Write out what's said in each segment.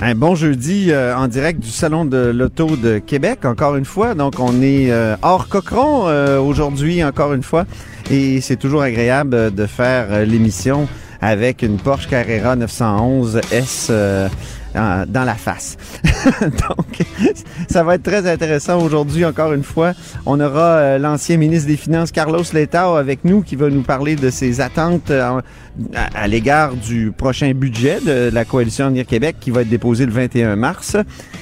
Un bon jeudi euh, en direct du Salon de l'Auto de Québec, encore une fois. Donc, on est euh, hors cochon euh, aujourd'hui, encore une fois. Et c'est toujours agréable de faire l'émission avec une Porsche Carrera 911 S dans la face. Donc, ça va être très intéressant aujourd'hui, encore une fois. On aura l'ancien ministre des Finances, Carlos Letao, avec nous, qui va nous parler de ses attentes à, l'égard du prochain budget de la Coalition Avenir Québec qui va être déposé le 21 mars.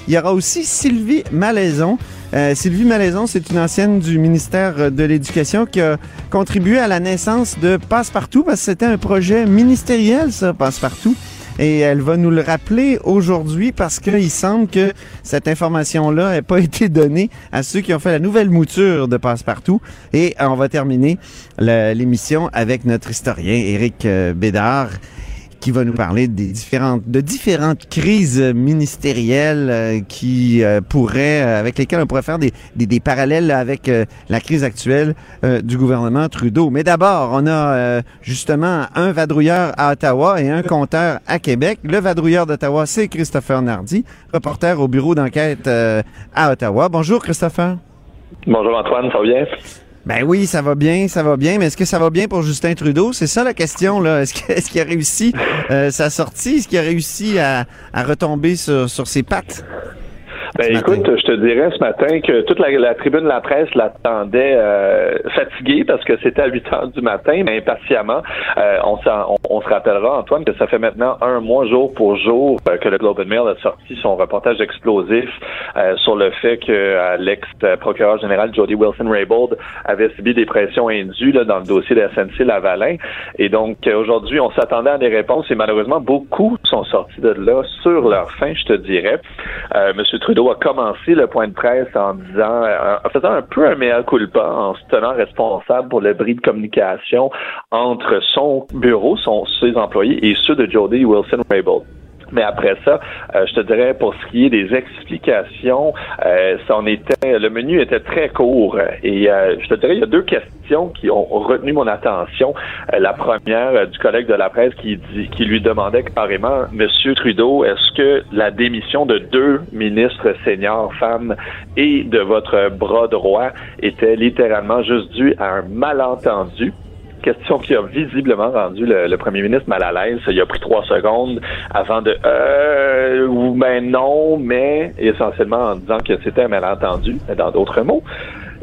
Il y aura aussi Sylvie Malaison. Euh, Sylvie Malaison, c'est une ancienne du ministère de l'Éducation qui a contribué à la naissance de Passepartout parce que c'était un projet ministériel, ça, Passepartout et elle va nous le rappeler aujourd'hui parce qu'il semble que cette information-là n'ait pas été donnée à ceux qui ont fait la nouvelle mouture de Passepartout. Et on va terminer l'émission avec notre historien Éric euh, Bédard qui va nous parler des différentes, de différentes crises ministérielles euh, qui euh, pourraient, euh, avec lesquelles on pourrait faire des, des, des parallèles avec la crise actuelle du gouvernement Trudeau. Mais d'abord, on a justement un vadrouilleur à Ottawa et un compteur à Québec. Le vadrouilleur d'Ottawa, c'est Christopher Nardi, reporter au bureau d'enquête à Ottawa. Bonjour Christopher. Bonjour Antoine, ça va bien? Ben oui, ça va bien, ça va bien, mais est-ce que ça va bien pour Justin Trudeau? C'est ça la question, là. Est-ce qu'il a réussi euh, sa sortie? Est-ce qu'il a réussi à, à retomber sur, sur ses pattes? Ben écoute, je te dirais ce matin que toute la, tribune de la presse l'attendait euh, fatiguée parce que c'était à 8 heures du matin, mais impatiemment. Euh, on, on, se rappellera, Antoine, que ça fait maintenant un mois jour pour jour euh, que le Globe and Mail a sorti son reportage explosif euh, sur le fait que l'ex-procureur général Jody Wilson-Raybould avait subi des pressions indues là, dans le dossier de SNC Lavalin. Et donc aujourd'hui, on s'attendait à des réponses et malheureusement beaucoup sont sortis de là sur leur fin, je te dirais. Monsieur Trudeau a commencé le point de presse en disant, euh, en faisant un peu un mea culpa, en se tenant responsable pour le bris de communication entre son bureau, son, ses employés et ceux de Jody Wilson-Raybould. Mais après ça, euh, je te dirais pour ce qui est des explications, euh, ça en était, le menu était très court. Et euh, je te dirais, il y a deux questions qui ont retenu mon attention. la première du collègue de la presse qui dit, qui lui demandait carrément, Monsieur Trudeau, est-ce que la démission de deux ministres seniors femmes et de votre bras droit était littéralement juste due à un malentendu? Question qui a visiblement rendu le, premier ministre mal à l'aise. Il a pris trois secondes avant de euh, ou ben non, mais essentiellement en disant que c'était un malentendu, dans d'autres mots.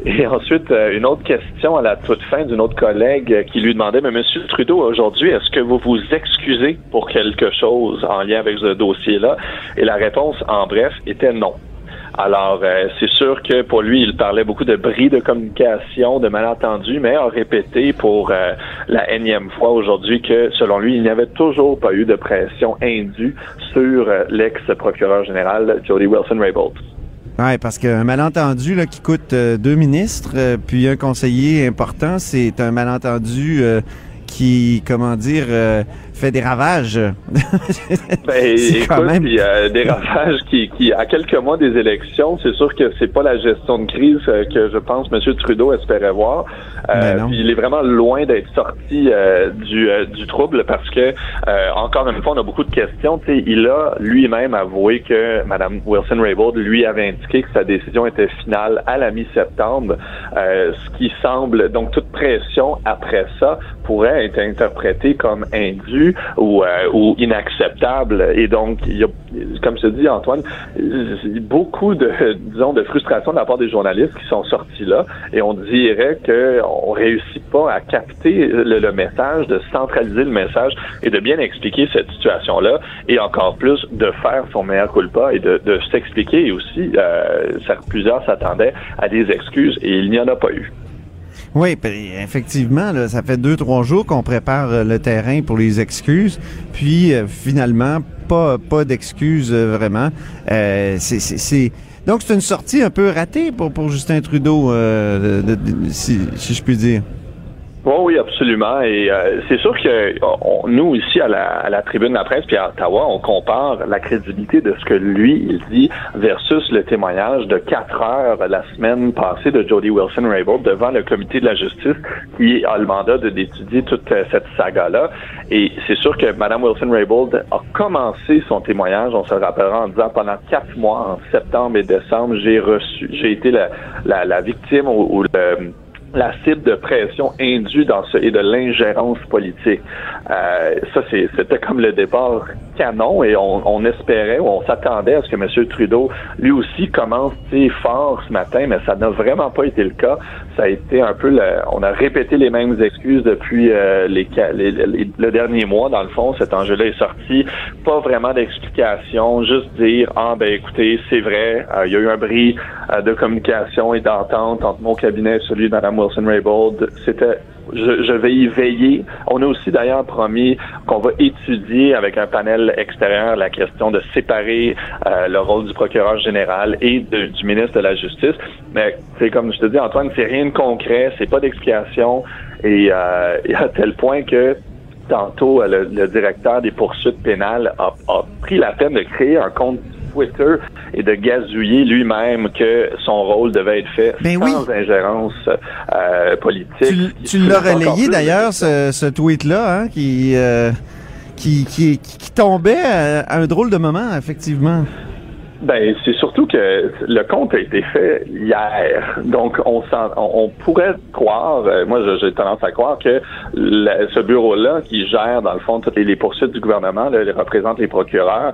Et ensuite, euh, une autre question à la toute fin d'une autre collègue qui lui demandait, mais Monsieur Trudeau, aujourd'hui, est-ce que vous vous excusez pour quelque chose en lien avec ce dossier-là? Et la réponse, en bref, était non. Alors, euh, c'est sûr que pour lui, il parlait beaucoup de bris de communication, de malentendus, mais a répété pour euh, la énième fois aujourd'hui que, selon lui, il n'y avait toujours pas eu de pression indue sur euh, l'ex-procureur général Jody Wilson-Raybould. Oui, parce qu'un malentendu là, qui coûte deux ministres, puis un conseiller important, c'est un malentendu qui, comment dire, fait des ravages. ben, écoute, il y a des ravages qui, qui, à quelques mois des élections, c'est sûr que c'est pas la gestion de crise euh, que je pense M. Trudeau espérait voir. Euh, ben il est vraiment loin d'être sorti euh, du, du trouble parce que, encore une fois, on a beaucoup de questions. il a lui-même avoué que Mme Wilson-Raybould lui avait indiqué que sa décision était finale à la mi-septembre, ce qui semble, donc toute pression après ça pourrait être interprétée comme indue ou, euh, ou inacceptable. Et donc, il y a, comme te dis, Antoine, beaucoup de, disons, de frustration de la part des journalistes qui sont sortis là. Et on dirait qu'on réussit pas à capter le, message, de centraliser le message et de bien expliquer cette situation-là. Et encore plus, de faire son meilleur culpa et de, s'expliquer. Aussi, euh, plusieurs s'attendaient à des excuses et il n'y en a pas eu. Oui, effectivement, là, ça fait deux, trois jours qu'on prépare euh, le terrain pour les excuses, puis euh, finalement, pas, pas d'excuses euh, vraiment. c'est Donc, c'est une sortie un peu ratée pour, pour Justin Trudeau, euh, si, si je puis dire. Oui, absolument. Et euh, c'est sûr que nous, ici, à la, à la tribune de la presse, puis à Ottawa, on compare la crédibilité de ce que lui, il dit versus le témoignage de quatre heures la semaine passée de Jody Wilson-Raybould devant le comité de la justice qui a le mandat d'étudier toute euh, cette saga-là. Et c'est sûr que Mme Wilson-Raybould a commencé son témoignage, on se rappellera, en disant pendant quatre mois, en septembre et décembre, j'ai reçu, j'ai été la, la, la victime ou le la cible de pression indue dans ce et de l'ingérence politique. Euh, ça, c'était comme le départ canon et on, espérait ou on s'attendait à ce que M. Trudeau, lui aussi, commence fort ce matin, mais ça n'a vraiment pas été le cas. Ça a été un peu, le, on a répété les mêmes excuses depuis euh, les, le dernier mois. Dans le fond, cet enjeu-là est sorti. Pas vraiment d'explication, juste dire, ah ben écoutez, c'est vrai, euh, il y a eu un bris de communication et d'entente entre mon cabinet et celui de Mme Wilson-Raybould. C'était je, vais y veiller. On a aussi d'ailleurs promis qu'on va étudier avec un panel extérieur la question de séparer euh, le rôle du procureur général et du ministre de la Justice. Mais c'est comme je te dis, Antoine, c'est rien de concret, c'est pas d'explication. Et, euh, à tel point que tantôt, le, directeur des poursuites pénales a, a, pris la peine de créer un compte Twitter et de gazouiller lui-même que son rôle devait être fait ben sans ingérence euh, politique. Tu, l'as relayé d'ailleurs, ce, tweet-là, hein, qui, euh, qui, qui, qui, tombait à un drôle de moment, effectivement. Ben, c'est surtout que le compte a été fait hier. Donc, on, on, pourrait croire, euh, moi j'ai tendance à croire que ce bureau-là, qui gère dans le fond toutes les, poursuites du gouvernement, là, représente les procureurs,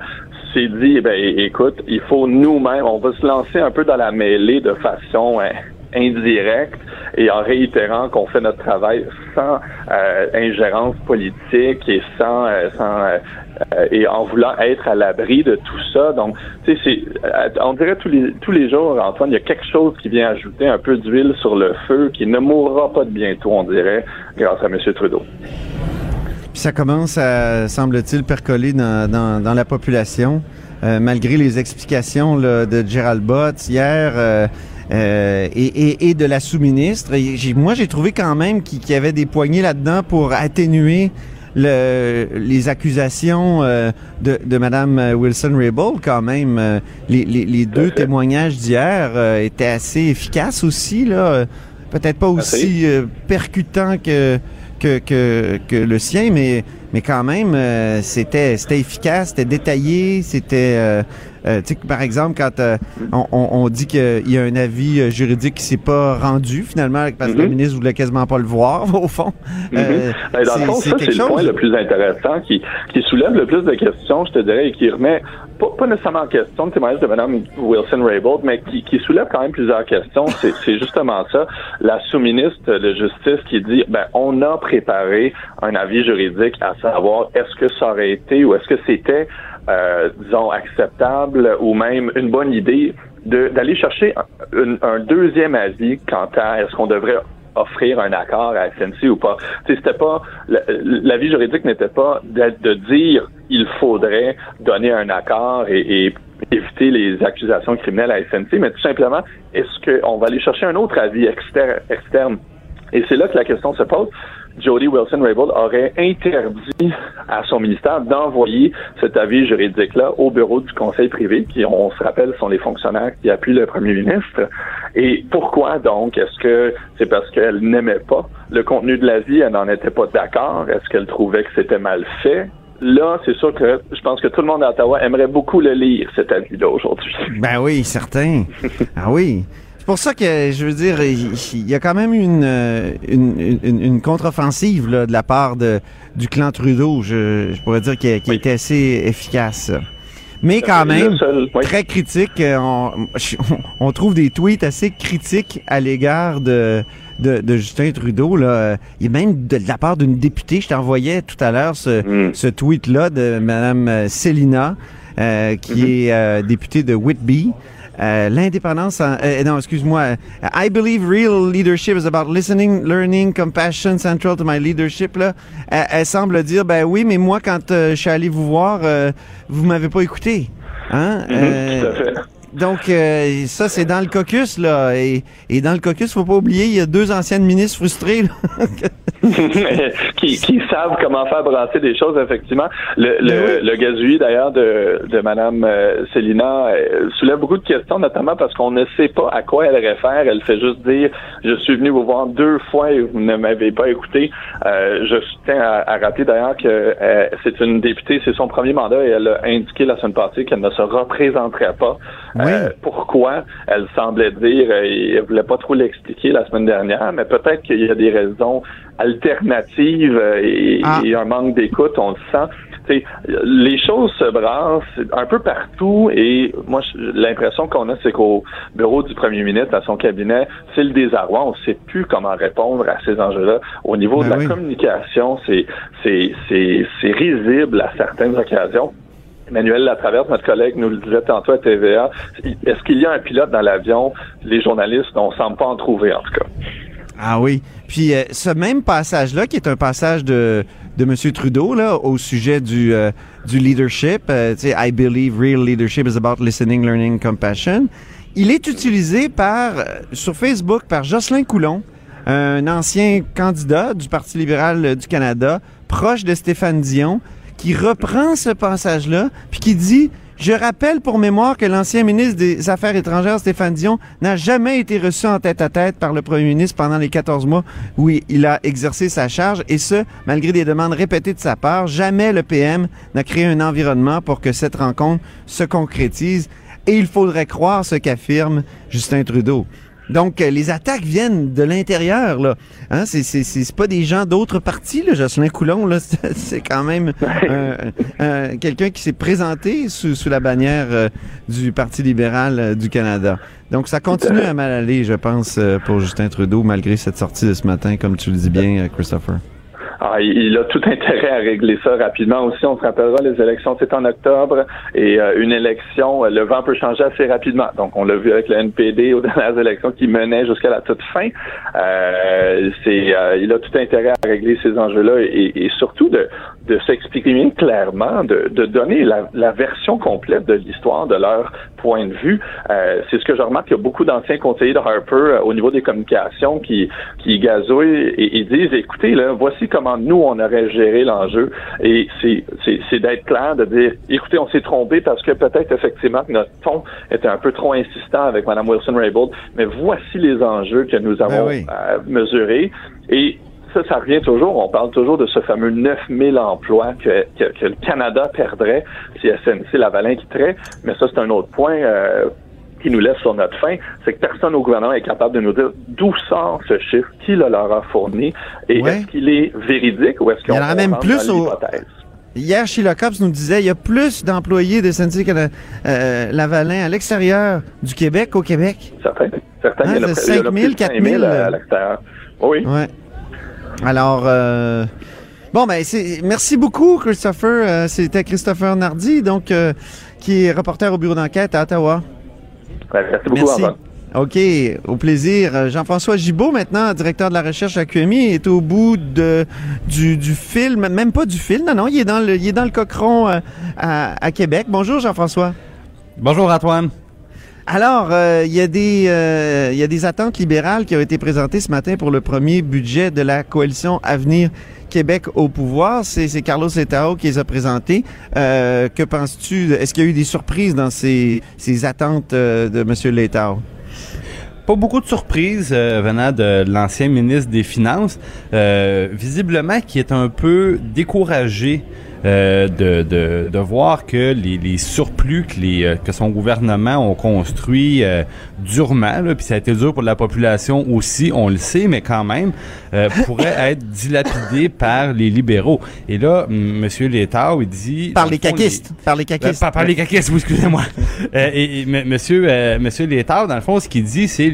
s'est dit, eh ben, écoute, il faut nous-mêmes, on va se lancer un peu dans la mêlée de façon hein, indirecte et en réitérant qu'on fait notre travail sans euh, ingérence politique et sans, euh, sans euh, et en voulant être à l'abri de tout ça. Donc, tu sais, c'est, on dirait tous les tous les jours, Antoine, il y a quelque chose qui vient ajouter un peu d'huile sur le feu, qui ne mourra pas de bientôt, on dirait, grâce à M. Trudeau. Puis ça commence à, semble-t-il, percoler dans, dans, la population. malgré les explications de Gerald Bott hier, euh, et, et, de la sous-ministre. Moi, j'ai trouvé quand même qu'il y avait des poignées là-dedans pour atténuer le, les accusations euh, de, de Mme Wilson-Raybould, quand même. Euh, les, les, les deux témoignages d'hier étaient assez efficaces aussi, là. Peut-être pas aussi percutants que, que, que, que, le sien, mais, mais quand même, c'était c'était efficace, c'était détaillé, c'était euh, tu sais, par exemple, quand euh, on, on, dit qu'il y a un avis euh, juridique qui s'est pas rendu finalement parce que le mhm. ministre voulait quasiment pas le voir au fond. Mhm. Ben, dans le fond, ça c'est le point le plus intéressant qui, qui soulève le plus de questions, je te dirais, et qui remet pas, pas nécessairement en question le témoignage de Mme Wilson-Raybould, mais qui, qui, soulève quand même plusieurs questions. C'est justement ça. La sous-ministre de Justice qui dit, ben, on a préparé un avis juridique à savoir est-ce que ça aurait été ou est-ce que c'était euh, disons, acceptable ou même une bonne idée d'aller chercher un, deuxième avis quant à est-ce qu'on devrait offrir un accord à SNC ou pas. C'était pas l'avis juridique n'était pas de, dire il faudrait donner un accord et, éviter les accusations criminelles à SNC, mais tout simplement est-ce qu'on va aller chercher un autre avis externe? Et c'est là que la question se pose. Jody Wilson-Raybould aurait interdit à son ministère d'envoyer cet avis juridique-là au bureau du conseil privé, qui, on se rappelle, sont les fonctionnaires qui appuient le premier ministre. Et pourquoi donc? Est-ce que c'est parce qu'elle n'aimait pas le contenu de l'avis, elle n'en était pas d'accord? Est-ce qu'elle trouvait que c'était mal fait? Là, c'est sûr que je pense que tout le monde à Ottawa aimerait beaucoup le lire, cet avis-là, aujourd'hui. Ben oui, certain. ah oui. C'est pour ça que, je veux dire, il y a quand même une, euh, une, une, une contre-offensive de la part de, du clan Trudeau, je, je pourrais dire, qui, a, été assez efficace. Mais quand même, très critique. Euh, on, on, trouve des tweets assez critiques à l'égard de, de, de, Justin Trudeau. Là. Il y a même de, la part d'une députée, je t'envoyais tout à l'heure ce, mm. ce tweet-là de Mme Célina, euh, qui mm-hmm. est euh, députée de Whitby. Euh, l'indépendance, euh, non, excuse-moi. I believe real leadership is about listening, learning, compassion, central to my leadership. Là, elle, semble dire, ben oui, mais moi, quand euh, je suis allé vous voir, vous m'avez pas écouté. Hein? Mm-hmm, tout à fait. Donc euh, ça c'est dans le caucus là. Et, et dans le caucus faut pas oublier il y a deux anciennes ministres frustrées qui, qui, savent comment faire brasser des choses effectivement. Le le, le gazouillis d'ailleurs de de madame euh, Célina euh, soulève beaucoup de questions notamment parce qu'on ne sait pas à quoi elle réfère. Elle fait juste dire je suis venu vous voir deux fois et vous ne m'avez pas écouté. Je tiens à, à rappeler d'ailleurs que c'est une députée c'est son premier mandat et elle a indiqué la semaine passée qu'elle ne se représenterait pas euh, pourquoi? Elle semblait dire, et elle voulait pas trop l'expliquer la semaine dernière, mais peut-être qu'il y a des raisons alternatives euh, et, ah. et un manque d'écoute, on le sent. les choses se brassent un peu partout et moi l'impression qu'on a c'est qu'au bureau du premier ministre à son cabinet c'est le désarroi on ne sait plus comment répondre à ces enjeux-là. Au niveau de ben la communication c'est c'est c'est risible à certaines occasions Emmanuel Latraverse, notre collègue, nous le disait tantôt à TVA. Est-ce qu'il y a un pilote dans l'avion? Les journalistes, on ne semble pas en trouver, en tout cas. Ah oui. Puis euh, ce même passage-là, qui est un passage de, de M. Trudeau au sujet du, euh, leadership, euh, tu sais, I believe real leadership is about listening, learning, compassion. Il est utilisé par sur Facebook par Jocelyn Coulon, un ancien candidat du Parti libéral du Canada, proche de Stéphane Dion, qui reprend ce passage-là, puis qui dit je rappelle pour mémoire que l'ancien ministre des Affaires étrangères, Stéphane Dion, n'a jamais été reçu en tête-à-tête par le premier ministre pendant les 14 mois où il a exercé sa charge, et ce, malgré des demandes répétées de sa part. Jamais le PM n'a créé un environnement pour que cette rencontre se concrétise, et il faudrait croire ce qu'affirme Justin Trudeau. Donc, euh, les attaques viennent de l'intérieur, là. Hein, c'est, c'est, c'est pas des gens d'autres partis, là. Jocelyn Coulon, là, c'est quand même quelqu'un qui s'est présenté sous, sous la bannière euh, du Parti libéral euh, du Canada. Donc, ça continue à mal aller, je pense, pour Justin Trudeau, malgré cette sortie de ce matin, comme tu le dis bien, Christopher. Ah, il a tout intérêt à régler ça rapidement aussi. On se rappellera, les élections, c'est en octobre et euh, une élection, le vent peut changer assez rapidement. Donc, on l'a vu avec le NPD aux dernières élections qui menaient jusqu'à la toute fin. Euh, c'est, euh, il a tout intérêt à régler ces enjeux-là et surtout de, de s'exprimer clairement, de, de donner la, la, version complète de l'histoire de leur point de vue. Euh, c'est ce que je remarque. Il y a beaucoup d'anciens conseillers de Harper euh, au niveau des communications qui, qui gazouillent et, et, disent, écoutez, là, voici comment nous, on aurait géré l'enjeu. Et c'est d'être clair, de dire, écoutez, on s'est trompé parce que peut-être effectivement que notre ton était un peu trop insistant avec Mme Wilson-Raybould, mais voici les enjeux que nous avons ben euh, mesurés. Et ça, ça revient toujours. On parle toujours de ce fameux 9000 emplois que, que, le Canada perdrait si SNC Lavalin quitterait. Mais ça, c'est un autre point. Euh, qui nous laisse sur notre fin, c'est que personne au gouvernement est capable de nous dire d'où sort ce chiffre, qui le leur a fourni, et est-ce qu'il est véridique ou est-ce qu'il y en a même plus au... Hier, Sheila Cops nous disait il y a plus d'employés de SNC euh, Lavalin à l'extérieur du Québec qu'au Québec. Certains. Certains. Hein, il y a 5 000, 4 000 à l'extérieur. Oui. Ouais. Alors, euh, bon, ben, c'est, merci beaucoup, Christopher. Euh, c'était Christopher Nardi, donc, euh, qui est reporter au bureau d'enquête à Ottawa. merci beaucoup, merci. OK, au plaisir. Jean-François Gibault, maintenant, directeur de la recherche à QMI, est au bout de, du, du film, même pas du film, non, non, il est dans le, il est dans le cochon à, à Québec. Bonjour, Jean-François. Bonjour, Antoine. Alors, euh, il y, a des, euh, attentes libérales qui ont été présentées ce matin pour le premier budget de la coalition Avenir Québec au pouvoir. C'est Carlos Etao qui les a présentés. Euh, que penses-tu? Est-ce qu'il y a eu des surprises dans ces, ces attentes de M. Letao? Pas beaucoup de surprises venant de l'ancien ministre des Finances, visiblement qui est un peu découragé euh, de, de, de, voir que les, les surplus que, les, euh, que son gouvernement ont construit euh, durement, puis ça a été dur pour la population aussi, on le sait, mais quand même, euh, pourrait être dilapidé par les libéraux. Et là, M. Létard, il dit... Par les caquistes. par les caquistes. par, les caquistes, oui, excusez-moi. et, et Monsieur, Monsieur Létard, dans le fond, ce qu'il dit, c'est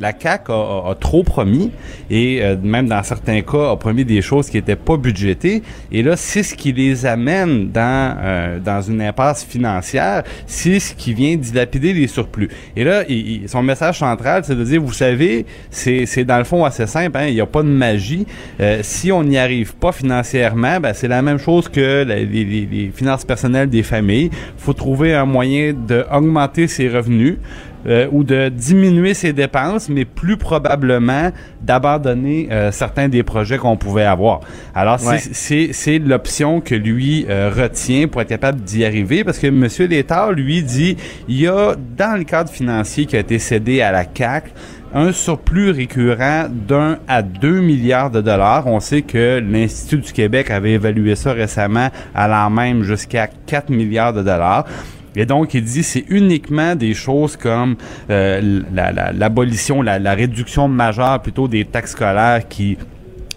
la CAQ a, a, trop promis, et même dans certains cas, a promis des choses qui n'étaient pas budgétées. Et là, c'est ce qui les amène dans, euh, dans une impasse financière, c'est ce qui vient dilapider les surplus. Et là, son message central, c'est de dire, vous savez, c'est dans le fond assez simple, hein, il n'y a pas de magie. Euh, si on n'y arrive pas financièrement, ben, c'est la même chose que les, les, les finances personnelles des familles. Il faut trouver un moyen d'augmenter ses revenus. Euh, ou de diminuer ses dépenses, mais plus probablement d'abandonner euh, certains des projets qu'on pouvait avoir. Alors, c'est l'option que lui euh, retient pour être capable d'y arriver, parce que M. Létard, lui, dit, il y a, dans le cadre financier qui a été cédé à la CAC, un surplus récurrent d'un à deux milliards de dollars. On sait que l'Institut du Québec avait évalué ça récemment allant même jusqu'à 4 milliards de dollars. Et donc, il dit c'est uniquement des choses comme euh, l'abolition, la, la, réduction majeure plutôt des taxes scolaires qui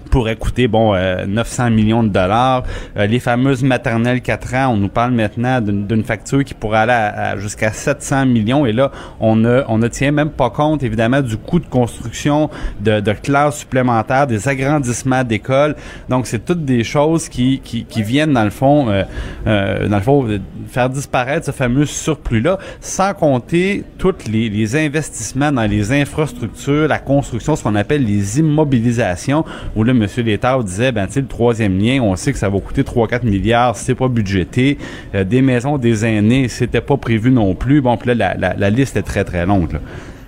pourrait coûter bon 900 euh, millions de dollars. Euh, les fameuses maternelles 4 ans, on nous parle maintenant d'une facture qui pourrait aller jusqu'à 700 millions. Et là, on ne, on ne tient même pas compte, évidemment, du coût de construction de, classes supplémentaires, des agrandissements d'écoles. Donc, c'est toutes des choses qui, qui, viennent, dans le fond, euh, dans le fond, faire disparaître ce fameux surplus-là, sans compter tous les, investissements dans les infrastructures, la construction, ce qu'on appelle les immobilisations, là, M. Létard disait, ben, tu sais, le troisième lien, on sait que ça va coûter 3-4 milliards, c'est pas budgété. Euh, des maisons des aînés, c'était pas prévu non plus. Bon, puis là, la, liste est très, très longue.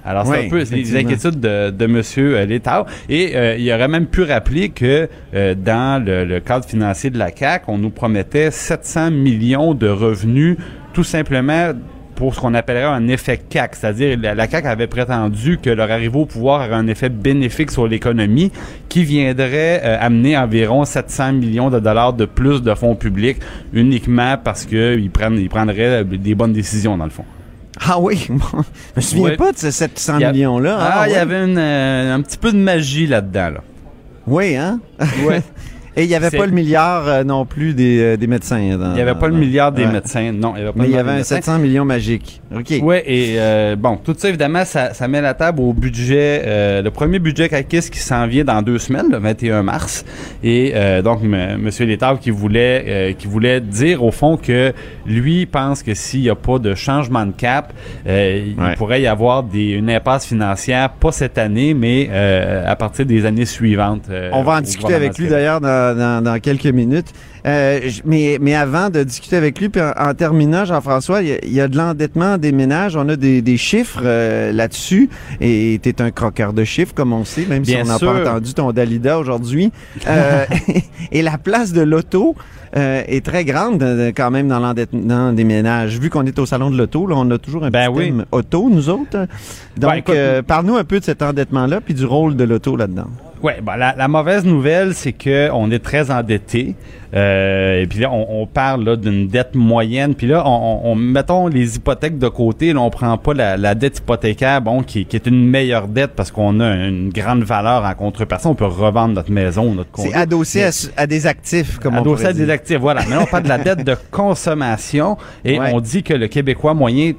Alors, c'est un peu les inquiétudes de, de M. Euh, Létard. Et euh, il aurait même pu rappeler que dans le, le, cadre financier de la CAC, on nous promettait 700 millions de revenus tout simplement pour ce qu'on appellerait un effet CAC, c'est-à-dire la, CAC avait prétendu que leur arrivée au pouvoir aurait un effet bénéfique sur l'économie qui viendrait euh, amener environ 700 millions de dollars de plus de fonds publics uniquement parce qu'ils prennent, ils prendraient des bonnes décisions dans le fond. Ah oui, je me souviens pas de ces 700 millions-là. Ah, ah il y avait euh, un petit peu de magie là-dedans. Là. Oui, hein? Ouais. Et il n'y avait pas le milliard euh, non plus des, euh, des médecins. il n'y avait pas le milliard des médecins, non. Il y avait pas Mais il y avait un 700 millions magique. OK. Oui, et euh, bon, tout ça, évidemment, ça, ça, met la table au budget, le premier budget CACIS qui s'en vient dans deux semaines, le 21 mars. Et donc, M. Létard qui voulait, qui voulait dire, au fond, que lui pense que s'il n'y a pas de changement de cap, il pourrait y avoir des, une impasse financière, pas cette année, mais à partir des années suivantes. On va en discuter avec lui, d'ailleurs, dans dans, quelques minutes. Euh, mais, mais avant de discuter avec lui, puis en, terminant, Jean-François, il y, a de l'endettement des ménages. On a des, chiffres euh, là-dessus. Et tu es un croqueur de chiffres, comme on sait, même si on n'a pas entendu ton Dalida aujourd'hui. Euh, et la place de l'auto est très grande quand même dans l'endettement des ménages. Vu qu'on est au salon de l'auto, on a toujours un ben petit thème auto, nous autres. Donc, parle-nous un peu de cet endettement-là, puis du rôle de l'auto là-dedans. Oui, ben la, la, mauvaise nouvelle, c'est que on est très endetté. Euh, et puis là, on, parle d'une dette moyenne. Puis là, on, on, mettons les hypothèques de côté. Là, on prend pas la, dette hypothécaire, bon, qui, qui, est une meilleure dette parce qu'on a une grande valeur en contrepartie. On peut revendre notre maison, notre C'est adossé à, des actifs, comme adossé on Adossé à des actifs, voilà. Mais on parle de la dette de consommation et on dit que le Québécois moyen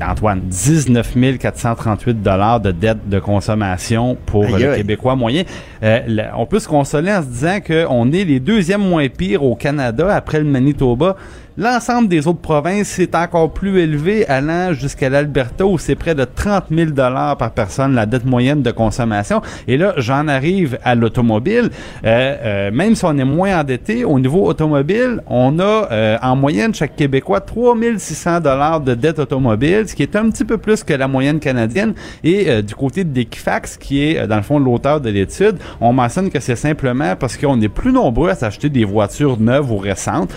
Antoine, 19 438 dollars de dette de consommation pour le Québécois moyen. Euh, on peut se consoler en se disant qu'on est les deuxièmes moins pires au Canada après le Manitoba. L'ensemble des autres provinces, c'est encore plus élevé, allant jusqu'à l'Alberta où c'est près de 30 000 dollars par personne la dette moyenne de consommation. Et là, j'en arrive à l'automobile. Euh, euh, même si on est moins endetté, au niveau automobile, on a euh, en moyenne chaque Québécois 3 600 dollars de dette automobile, ce qui est un petit peu plus que la moyenne canadienne. Et du côté d'Equifax, qui est dans le fond l'auteur de l'étude, on mentionne que c'est simplement parce qu'on est plus nombreux à s'acheter des voitures neuves ou récentes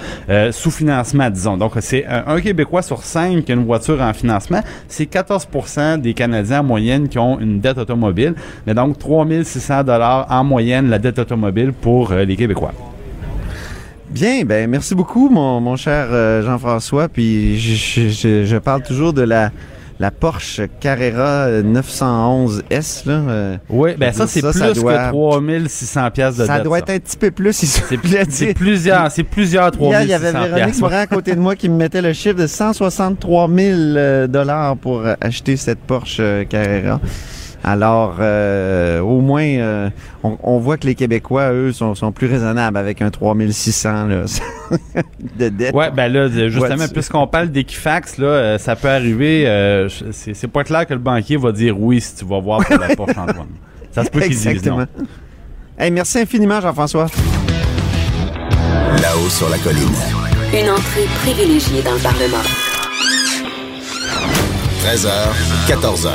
sous financement Donc, c'est un, Québécois sur cinq qui a une voiture en financement. C'est 14% des Canadiens en moyenne qui ont une dette automobile. Mais donc, 3600 dollars en moyenne la dette automobile pour euh, les Québécois. Bien, ben merci beaucoup, mon, cher euh, Jean-François. Puis je, parle toujours de la la Porsche Carrera 911S. Là, euh, oui, ben ça, c'est plus que 3600 pièces de Ça doit être un petit peu plus, C'est plusieurs, c'est plusieurs 3600 Il y avait Véronique Morin à côté de moi qui me mettait le chiffre de 163 000 euh, dollars pour acheter cette Porsche Carrera. Alors, euh, au moins, euh, on, voit que les Québécois, eux, sont, sont plus raisonnables avec un 3600 là, de dette. Ouais, ben là, justement, puisqu'on parle d'Equifax, là, euh, ça peut arriver. c'est pas clair que le banquier va dire oui si tu vas voir pour la Porsche Antoine. Ça se peut qu'il dise non. Hey, merci infiniment, Jean-François. Là-haut sur la colline. Une entrée privilégiée dans le Parlement. 13h, 14h.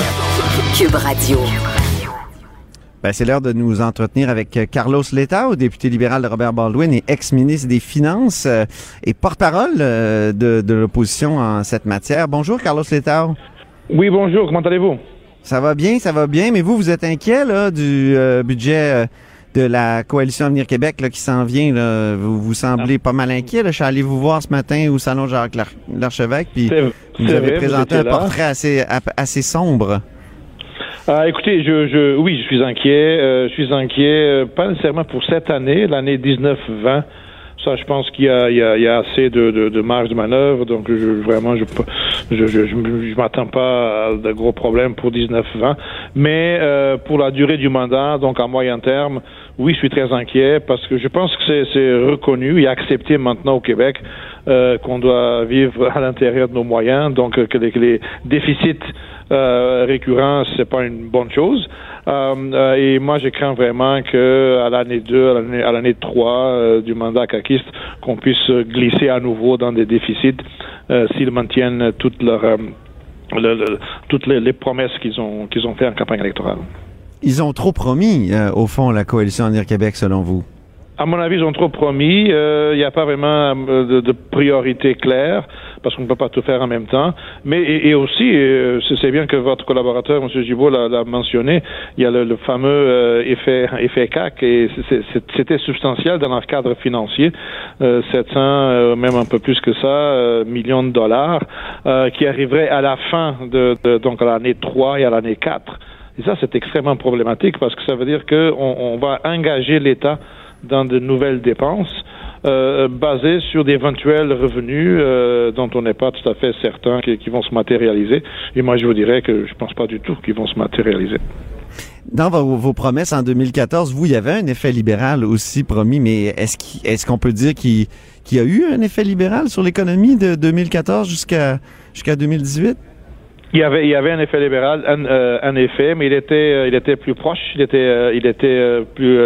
Cube Radio. Ben, c'est l'heure de nous entretenir avec euh, Carlos Letao, député libéral de Robert Baldwin et ex-ministre des Finances euh, et porte-parole euh, de, l'opposition en cette matière. Bonjour, Carlos Letao. Oui, bonjour. Comment allez-vous? Ça va bien, ça va bien. Mais vous, vous êtes inquiet là, du budget de la coalition Avenir Québec là, qui s'en vient. Là. Vous vous semblez pas mal inquiet. Là. Je suis allé vous voir ce matin au salon Jacques l'Archevêque, puis vous avez présenté un portrait assez, assez sombre. Ah, écoutez, je, je, oui, je suis inquiet. Euh, je suis inquiet, euh, pas nécessairement pour cette année, l'année 19-20. Ça, je pense qu'il y, y, y a, assez de, de, de, marge de manœuvre. Donc, je, vraiment, je je, je, m'attends pas à de gros problèmes pour 19-20. Mais euh, pour la durée du mandat, donc à moyen terme, oui, je suis très inquiet parce que je pense que c'est reconnu et accepté maintenant au Québec euh, qu'on doit vivre à l'intérieur de nos moyens, donc que les, que les déficits euh, récurrents, c'est pas une bonne chose. Euh, euh, et moi, je crains vraiment que à l'année 2, à l'année 3 euh, du mandat caquiste, qu'on puisse glisser à nouveau dans des déficits s'ils maintiennent toutes leurs toutes les, promesses qu'ils ont qu'ils ont fait en campagne électorale. Ils ont trop promis, au fond, la coalition Avenir Québec, selon vous? À mon avis, ils ont trop promis. Il n'y a pas vraiment de, de priorité claire parce qu'on ne peut pas tout faire en même temps. Mais et, aussi, euh, c'est bien que votre collaborateur, M. Gibault, l'a mentionné, il y a le, fameux euh, effet, effet CAC et c'était substantiel dans leur cadre financier, 700, euh, même un peu plus que ça, millions de dollars, qui arriveraient à la fin de, donc à l'année 3 et à l'année 4. Et ça, c'est extrêmement problématique parce que ça veut dire qu'on on va engager l'État dans de nouvelles dépenses euh, basé sur d'éventuels revenus euh, dont on n'est pas tout à fait certain qu'ils vont se matérialiser. Et moi, je vous dirais que je pense pas du tout qu'ils vont se matérialiser. Dans vos, promesses en 2014, vous, il y avait un effet libéral aussi promis, mais est-ce qu'on peut dire qu'il y a eu un effet libéral sur l'économie de 2014 jusqu'à jusqu'à 2018? Il y avait, il y avait un effet libéral, un, euh, effet, mais il était, euh, il était plus proche, il était, euh, il était plus,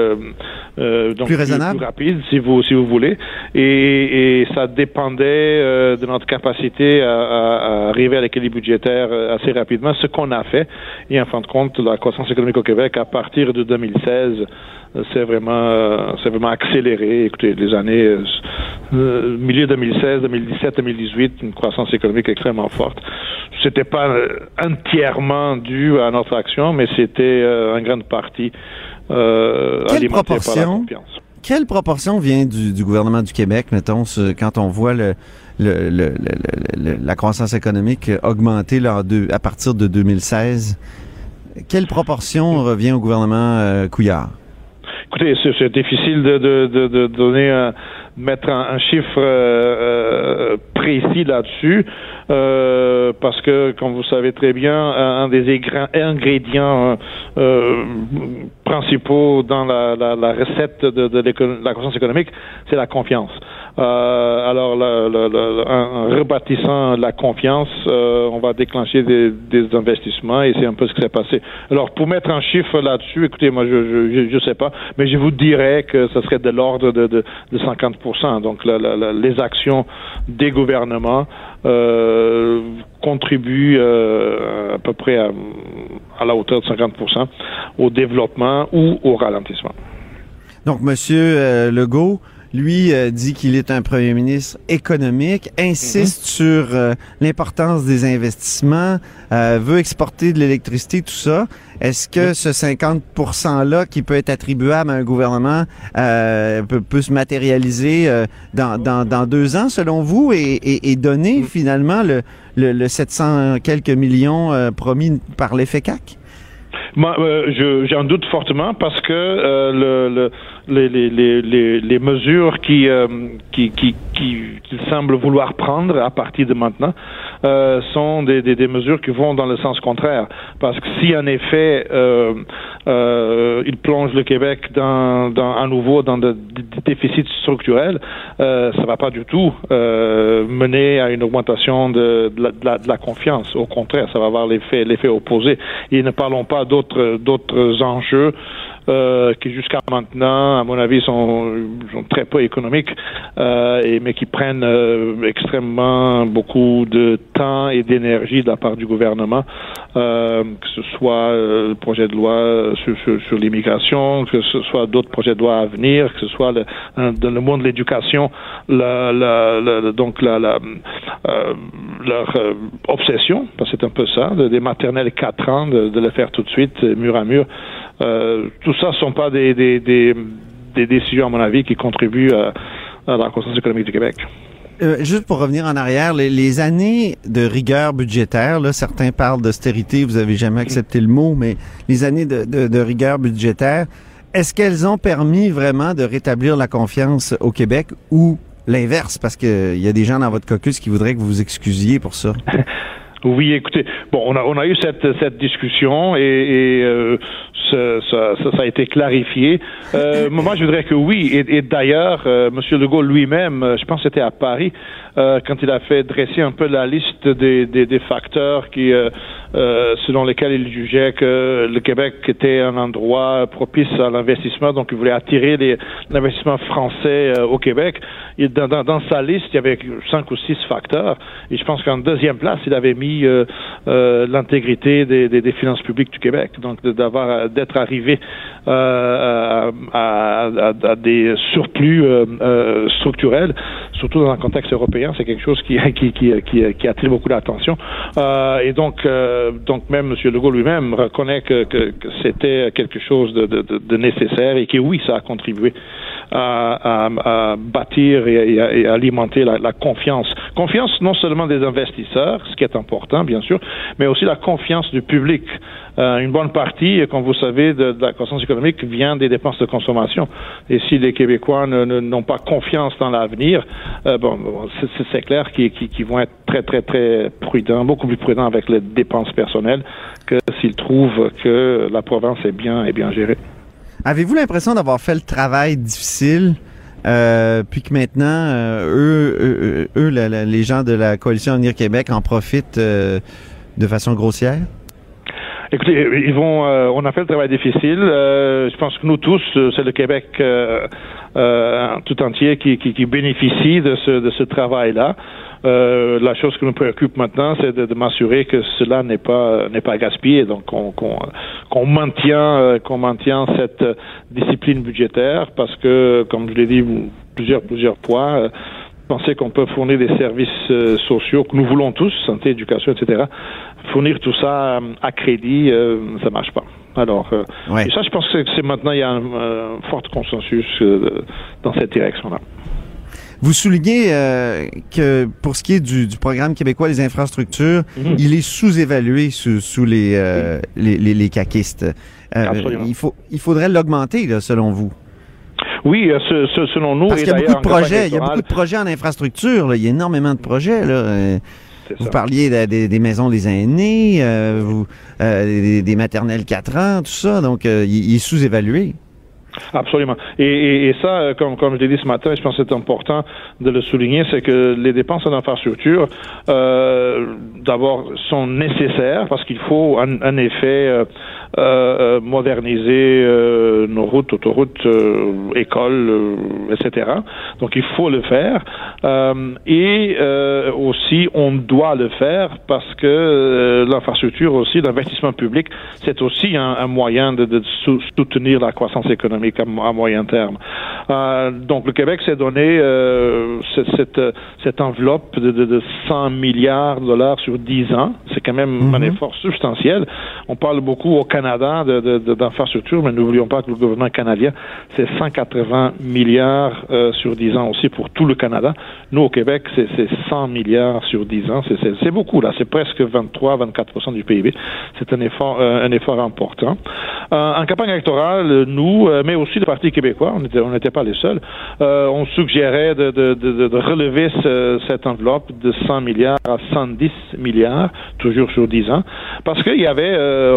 donc plus raisonnable, plus, rapide, si vous, si vous voulez, et, et ça dépendait de notre capacité à, à arriver à l'équilibre budgétaire assez rapidement, ce qu'on a fait. Et en fin de compte, la croissance économique au Québec, à partir de 2016, c'est vraiment, c'est vraiment accéléré. Écoutez, les années milieu 2016, 2017, 2018, une croissance économique extrêmement forte. C'était pas entièrement dû à notre action, mais c'était euh, en grande partie euh, Quelle proportion, Quelle proportion vient du, gouvernement du Québec, mettons, quand on voit le, la croissance économique augmenter à partir de 2016? Quelle proportion revient au gouvernement euh, Couillard? Écoutez, c'est difficile de, de, donner un, mettre un, chiffre euh, précis là-dessus. Euh, parce que, comme vous savez très bien, un, des ingrédients euh, principaux dans la, la, la recette de, de, la croissance économique, c'est la confiance. Euh, alors, en, rebâtissant la confiance, euh, on va déclencher des, des investissements et c'est un peu ce qui s'est passé. Alors, pour mettre un chiffre là-dessus, écoutez, moi, je, je sais pas, mais je vous dirais que ce serait de l'ordre de, de, de 50%. Donc, les actions des gouvernements euh, contribue euh, à peu près à, à, la hauteur de 50% au développement ou au ralentissement. Donc, Monsieur euh, Legault, lui euh, dit qu'il est un premier ministre économique, insiste mhm. sur euh, l'importance des investissements, euh, veut exporter de l'électricité, tout ça. Est-ce que ce 50 %-là qui peut être attribuable à un gouvernement peut, peut, se matérialiser dans, dans, dans, deux ans, selon vous, et, et, et donner finalement le, le, le, 700 quelques millions promis par l'effet CAC? Moi, euh, j'en doute fortement parce que euh, le, les, mesures qui, euh, qui, qui, qui, qu'il semble vouloir prendre à partir de maintenant euh, sont des, des, des, mesures qui vont dans le sens contraire. Parce que si en effet euh, euh, il plonge le Québec dans, dans, à nouveau dans des déficits structurels, euh, ça va pas du tout euh, mener à une augmentation de, de, la, de, la, confiance. Au contraire, ça va avoir l'effet opposé. Et ne parlons pas d'autres enjeux euh, qui jusqu'à maintenant, à mon avis, sont, sont très peu économiques, euh, et, mais qui prennent euh, extrêmement beaucoup de temps et d'énergie de la part du gouvernement, euh, que ce soit le projet de loi sur, sur, sur l'immigration, que ce soit d'autres projets de loi à venir, que ce soit le, dans le monde de l'éducation, la, la, la, donc la, la leur obsession, c'est un peu ça, de, des maternelles 4 ans, de, de le faire tout de suite, mur à mur. Euh, tout ça ne sont pas des, des, des, des, décisions, à mon avis, qui contribuent à, à la croissance économique du Québec. Euh, juste pour revenir en arrière, les, les années de rigueur budgétaire, là, certains parlent d'austérité, vous avez jamais accepté le mot, mais les années de, de, de rigueur budgétaire, est-ce qu'elles ont permis vraiment de rétablir la confiance au Québec ou l'inverse? Parce qu'il y a des gens dans votre caucus qui voudraient que vous vous excusiez pour ça. Oui, écoutez, bon, on a, on a eu cette, cette discussion et, et euh, ça, ça, ça, a été clarifié. Euh, moi, je voudrais que oui. Et, et d'ailleurs, euh, M. Legault lui-même, je pense que c'était à Paris, euh, quand il a fait dresser un peu la liste des, des, des facteurs qui, euh, euh, selon lesquels il jugeait que le Québec était un endroit propice à l'investissement, donc il voulait attirer l'investissement français euh, au Québec. Et dans, dans, dans, sa liste, il y avait cinq ou six facteurs. Et je pense qu'en deuxième place, il avait mis euh, l'intégrité des, des, des, finances publiques du Québec, donc d'avoir d'être arrivé à, à, à, des surplus structurels, surtout dans un contexte européen c'est quelque chose qui, attire beaucoup d'attention. Euh, et donc, euh, donc même M. Legault lui-même reconnaît que, c'était quelque chose de, nécessaire et que oui, ça a contribué à, à, à bâtir et, à, alimenter la, la, confiance. Confiance non seulement des investisseurs, ce qui est important, bien sûr, mais aussi la confiance du public. Euh, une bonne partie, comme vous savez, de, la croissance économique vient des dépenses de consommation. Et si les Québécois n'ont pas confiance dans l'avenir, euh, bon, c'est clair qu'ils qu vont être très, très, très prudents, beaucoup plus prudents avec les dépenses personnelles que s'ils trouvent que la province est bien, est bien gérée. Avez-vous l'impression d'avoir fait le travail difficile euh, puis que maintenant, euh, eux, eux, les gens de la coalition Avenir Québec en profitent euh, de façon grossière? Écoutez, ils vont. On a fait le travail difficile. Je pense que nous tous, c'est le Québec tout entier qui, bénéficie de ce, de ce travail-là. Euh, la chose qui nous préoccupe maintenant, c'est de, de m'assurer que cela n'est pas n'est pas gaspillé, donc qu'on qu'on qu'on maintient qu'on maintient cette discipline budgétaire, parce que, comme je l'ai dit plusieurs plusieurs fois, penser qu'on peut fournir des services euh, sociaux que nous voulons tous, santé, éducation, etc., fournir tout ça euh, à crédit, euh, ça marche pas. Alors, euh, ouais. et ça, je pense que c'est maintenant, il y a un, fort consensus euh, dans cette direction-là. Vous soulignez euh, que pour ce qui est du, du programme québécois des infrastructures, -hmm. il est sous-évalué sous, sous les, euh, les, les, les, caquistes. il, faut, il faudrait l'augmenter, selon vous? Oui, ce, ce, selon nous. Parce qu'il y a beaucoup de projets. Il y a beaucoup de projets en infrastructure. Là. Il y a énormément de projets. Là. Vous ça. parliez de, de, des maisons des aînés, euh, vous, euh, des, des, maternelles 4 ans, tout ça. Donc, euh, il, il est sous-évalué. Absolument. Et, ça, comme, comme je l'ai dit ce matin, je pense que c'est important de le souligner, c'est que les dépenses en infrastructure, euh, d'abord, sont nécessaires parce qu'il faut en effet euh, euh, moderniser euh, nos routes, autoroutes, euh, écoles, etc. Donc il faut le faire. et aussi, on doit le faire parce que l'infrastructure aussi, l'investissement public, c'est aussi un, un moyen de, de, soutenir la croissance économique à, à moyen terme. donc le Québec s'est donné cette, cette, enveloppe de, de, de, 100 milliards de dollars sur 10 ans. C'est quand même mm -hmm. un effort substantiel. On parle beaucoup au Canada d'infrastructures, mais n'oublions pas que le gouvernement canadien, c'est 180 milliards euh, sur 10 ans aussi pour tout le Canada. Nous, au Québec, c'est 100 milliards sur 10 ans. C'est beaucoup, là. C'est presque 23-24% du PIB. C'est un effort, euh, un effort important. Euh, en campagne électorale, nous, mais aussi le Parti québécois, on n'était pas les seuls, on suggérait de, de, de, de relever ce, cette enveloppe de 100 milliards à 110 milliards, toujours sur 10 ans, parce qu'il y avait, euh,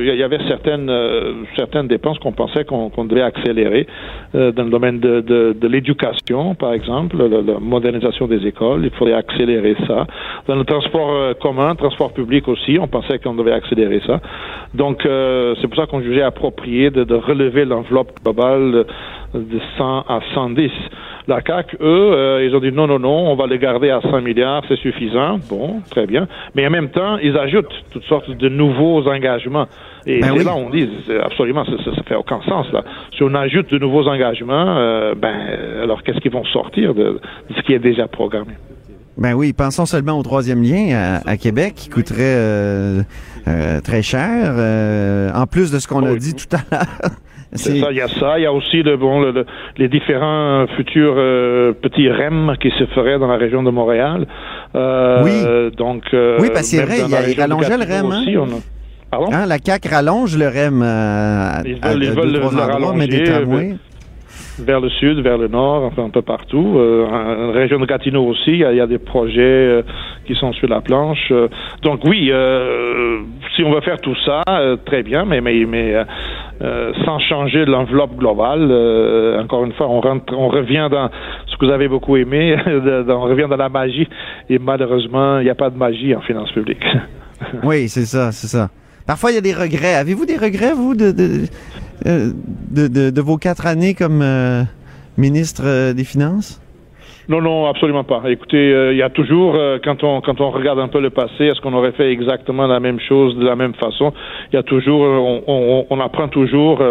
il y avait certaines, euh, certaines dépenses qu'on pensait qu'on devait accélérer euh, dans le domaine de, l'éducation, par exemple, la, modernisation des écoles, il faudrait accélérer ça. Dans le transport commun, transport public aussi, on pensait qu'on devait accélérer ça. Donc, c'est pour ça qu'on jugeait approprié de, relever l'enveloppe globale de 100 à 110. La CAC, eux, euh, ils ont dit non, non, non, on va les garder à 100 milliards, c'est suffisant. Bon, très bien. Mais en même temps, ils ajoutent toutes sortes de nouveaux engagements. Et ben là, on dit, absolument, ça, ça, fait aucun sens. Là. Si on ajoute de nouveaux engagements, euh, ben, alors qu'est-ce qu'ils vont sortir de, ce qui est déjà programmé? Ben oui, pensons seulement au troisième lien à, Québec qui coûterait euh, très cher, en plus de ce qu'on a dit tout à l'heure. C'est ça, il y a ça. Il y a aussi le, bon, le, les différents futurs euh, petits REM qui se feraient dans la région de Montréal. Euh, oui. Donc, euh, oui, parce que c'est vrai, il, rallongeait le REM. Hein? Aussi, on a... Pardon? Hein, la CAQ rallonge le REM à, ils veulent, ils veulent le, rallonger, mais des tramways vers le sud, vers le nord, enfin un peu partout. Euh, en région de Gatineau aussi, il y a, des projets euh, qui sont sur la planche. Euh, donc oui, euh, si on veut faire tout ça, très bien, mais mais mais sans changer l'enveloppe globale. encore une fois, on rentre, on revient dans ce que vous avez beaucoup aimé, on revient dans la magie. Et malheureusement, il n'y a pas de magie en finances publiques. oui, c'est ça, c'est ça. Parfois, il y a des regrets. Avez-vous des regrets, vous, de, euh, vos quatre années comme euh, ministre euh, des Finances? Non, non, absolument pas. Écoutez, il y a toujours, quand on regarde un peu le passé, est-ce qu'on aurait fait exactement la même chose de la même façon? Il y a toujours, on, apprend toujours.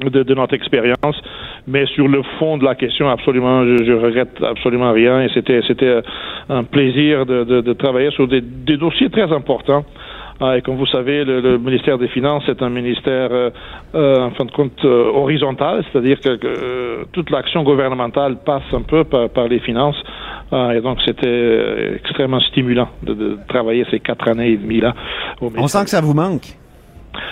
De, notre expérience, mais sur le fond de la question, absolument, je, je regrette absolument rien. Et c'était un plaisir de, travailler sur des dossiers très importants. Ah, et comme vous savez, le, ministère des Finances est un ministère, euh, euh, en fin de compte, euh, horizontal, c'est-à-dire que, toute l'action gouvernementale passe un peu par, les finances. Ah, et donc, c'était extrêmement stimulant de, travailler ces quatre années et demie là. On sent que ça vous manque.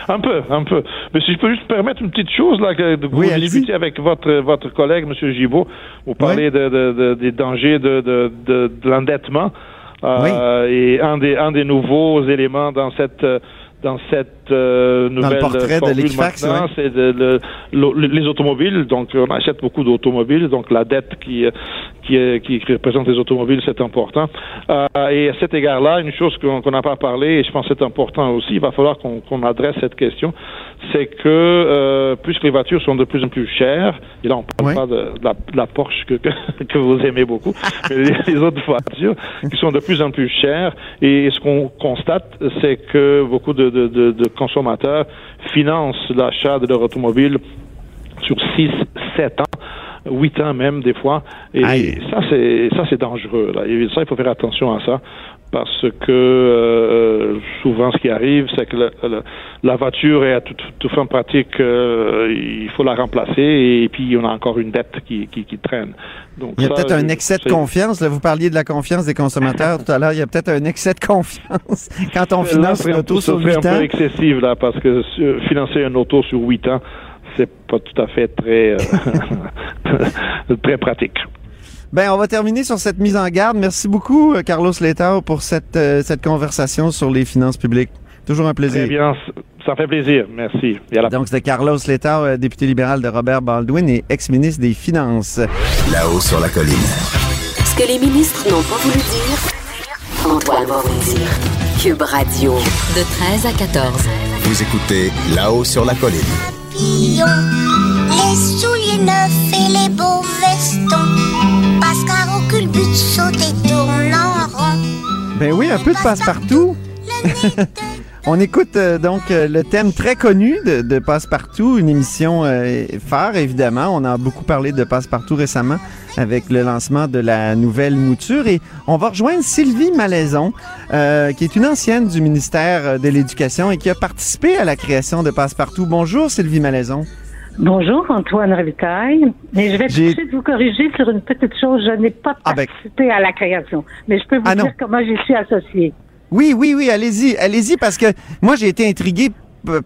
Un peu, un peu. Mais si je peux juste permettre une petite chose là, que vous discutez avec votre votre collègue, M. Gibault, vous parlez de, des dangers de l'endettement. Euh, et un des, un des nouveaux éléments dans cette dans cette euh, nouvelle dans le portrait de c'est de, les automobiles. Donc, on achète beaucoup d'automobiles. Donc, la dette qui qui, qui représente les automobiles, c'est important. Euh, et à cet égard-là, une chose qu'on n'a pas parlé, et je pense que c'est important aussi, il va falloir qu'on adresse cette question, c'est que euh, puisque les voitures sont de plus en plus chères, et là on parle pas de, la, la, Porsche que, que, vous aimez beaucoup, mais les, autres voitures qui sont de plus en plus chères, et ce qu'on constate, c'est que beaucoup de, consommateurs financent l'achat de leur automobile sur 6, 7 ans huit ans même des fois. Et ça, c'est ça, c'est dangereux. Là. Et ça, il faut faire attention à ça parce que euh, souvent ce qui arrive, c'est que la voiture est à toute, fin pratique, euh, il faut la remplacer et puis on a encore une dette qui, qui, traîne. Donc il y a peut-être un excès de confiance. Là, vous parliez de la confiance des consommateurs tout à l'heure. Il y a peut-être un excès de confiance quand on finance une auto sur 8 ans. C'est un peu excessif là parce que financer une auto sur 8 ans, c'est pas tout à fait très, euh, très pratique. Ben, on va terminer sur cette mise en garde. Merci beaucoup, euh, Carlos Letao, pour cette, euh, cette conversation sur les finances publiques. Toujours un plaisir. Très bien, ça fait plaisir. Merci. Donc, c'était Carlos Letao, député libéral de Robert Baldwin et ex-ministre des Finances. Là-haut sur la colline. Ce que les ministres n'ont pas voulu dire, Antoine va vous dire. Cube Radio. De 13 à 14. Vous écoutez Là-haut sur la colline les souliers neufs et les beaux vestons. Pascal culbute saute et tourne en rond. Ben oui, un peu de passe-partout. On écoute euh, donc euh, le thème très connu de, de Passepartout, une émission euh, phare évidemment. On a beaucoup parlé de Passepartout récemment avec le lancement de la nouvelle mouture et on va rejoindre Sylvie Malaison, qui est une ancienne du ministère de l'Éducation et qui a participé à la création de Passepartout. Bonjour Sylvie Malaison. Bonjour Antoine Revitaille. Mais je vais tout de suite vous corriger sur une petite chose. Je n'ai pas Ah ben- participé à la création, mais je peux vous Ah dire comment j'y suis associée. Oui, oui, oui, allez-y, allez-y, parce que moi, j'ai été intrigué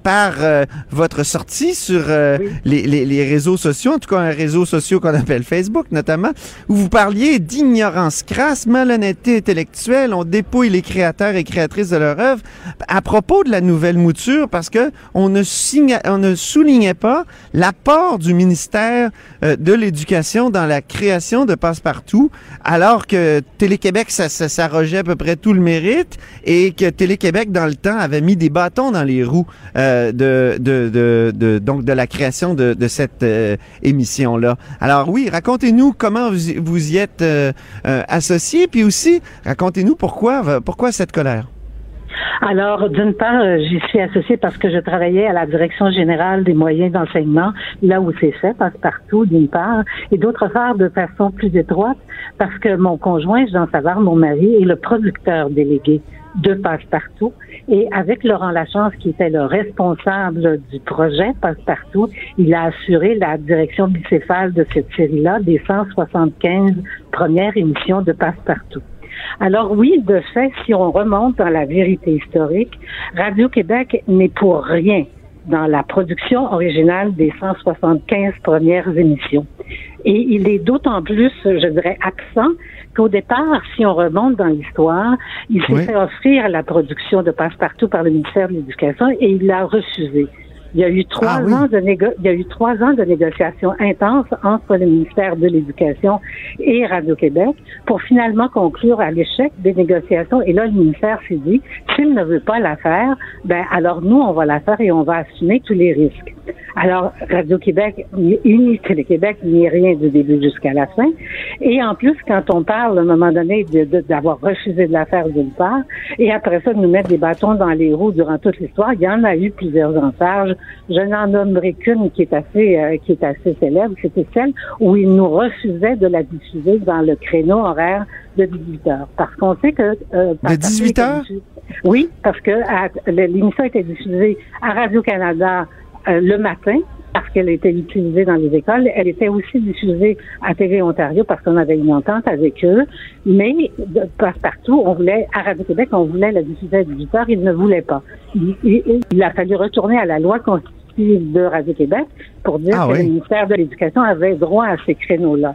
par euh, votre sortie sur euh, Oui. les, les- les réseaux sociaux, en tout cas un réseau social qu'on appelle Facebook notamment, où vous parliez d'ignorance crasse, malhonnêteté intellectuelle, on dépouille les créateurs et créatrices de leur œuvre à propos de la nouvelle mouture, parce que on ne, signa- on ne soulignait pas l'apport du ministère euh, de l'Éducation dans la création de Passepartout, alors que Télé-Québec ça, ça s'arrogeait à peu près tout le mérite et que Télé-Québec, dans le temps, avait mis des bâtons dans les roues euh, de, de, de, de- donc de la création de, de cette euh, émission-là. Alors oui, racontez-nous comment vous, vous y êtes euh, euh, associé, puis aussi racontez-nous pourquoi, pourquoi cette colère. Alors, d'une part, euh, j'y suis associée parce que je travaillais à la Direction générale des moyens d'enseignement, là où c'est fait, passe-partout, d'une part, et d'autre part, de façon plus étroite, parce que mon conjoint, Jean Savard, mon mari, est le producteur délégué de Passe-Partout. Et avec Laurent Lachance, qui était le responsable du projet Passe-Partout, il a assuré la direction bicéphale de cette série-là, des 175 premières émissions de Passe-Partout. Alors oui, de fait, si on remonte dans la vérité historique, Radio-Québec n'est pour rien dans la production originale des 175 premières émissions. Et il est d'autant plus, je dirais, absent qu'au départ, si on remonte dans l'histoire, il s'est Oui. fait offrir la production de Passe-Partout par le ministère de l'Éducation et il l'a refusé. Il y a eu trois Ah oui. ans de négo- il y a eu trois ans de négociations intenses entre le ministère de l'Éducation et Radio-Québec pour finalement conclure à l'échec des négociations. Et là, le ministère s'est dit, s'il ne veut pas la faire, ben alors nous, on va la faire et on va assumer tous les risques. Alors, Radio-Québec, ni Télé-Québec, ni rien du début jusqu'à la fin. Et en plus, quand on parle, à un moment donné, d'avoir refusé de la faire d'une part, et après ça, de nous mettre des bâtons dans les roues durant toute l'histoire, il y en a eu plusieurs en charge. Je n'en nommerai qu'une qui est assez, euh, qui est assez célèbre. C'était celle où il nous refusait de la diffuser dans le créneau horaire de 18 heures. Parce qu'on sait que... euh, De 18 heures? Oui, parce que l'émission était diffusée à Radio-Canada euh, le matin parce qu'elle était utilisée dans les écoles. Elle était aussi diffusée à TV Ontario parce qu'on avait une entente avec eux. Mais de, par- partout, on voulait, à Radio-Québec, on voulait la diffuser à 18 heures. Ils ne voulaient pas. Il, il- il a fallu retourner à la loi constitutive de Radio-Québec pour dire Ah que oui. le ministère de l'Éducation avait droit à ces créneaux-là.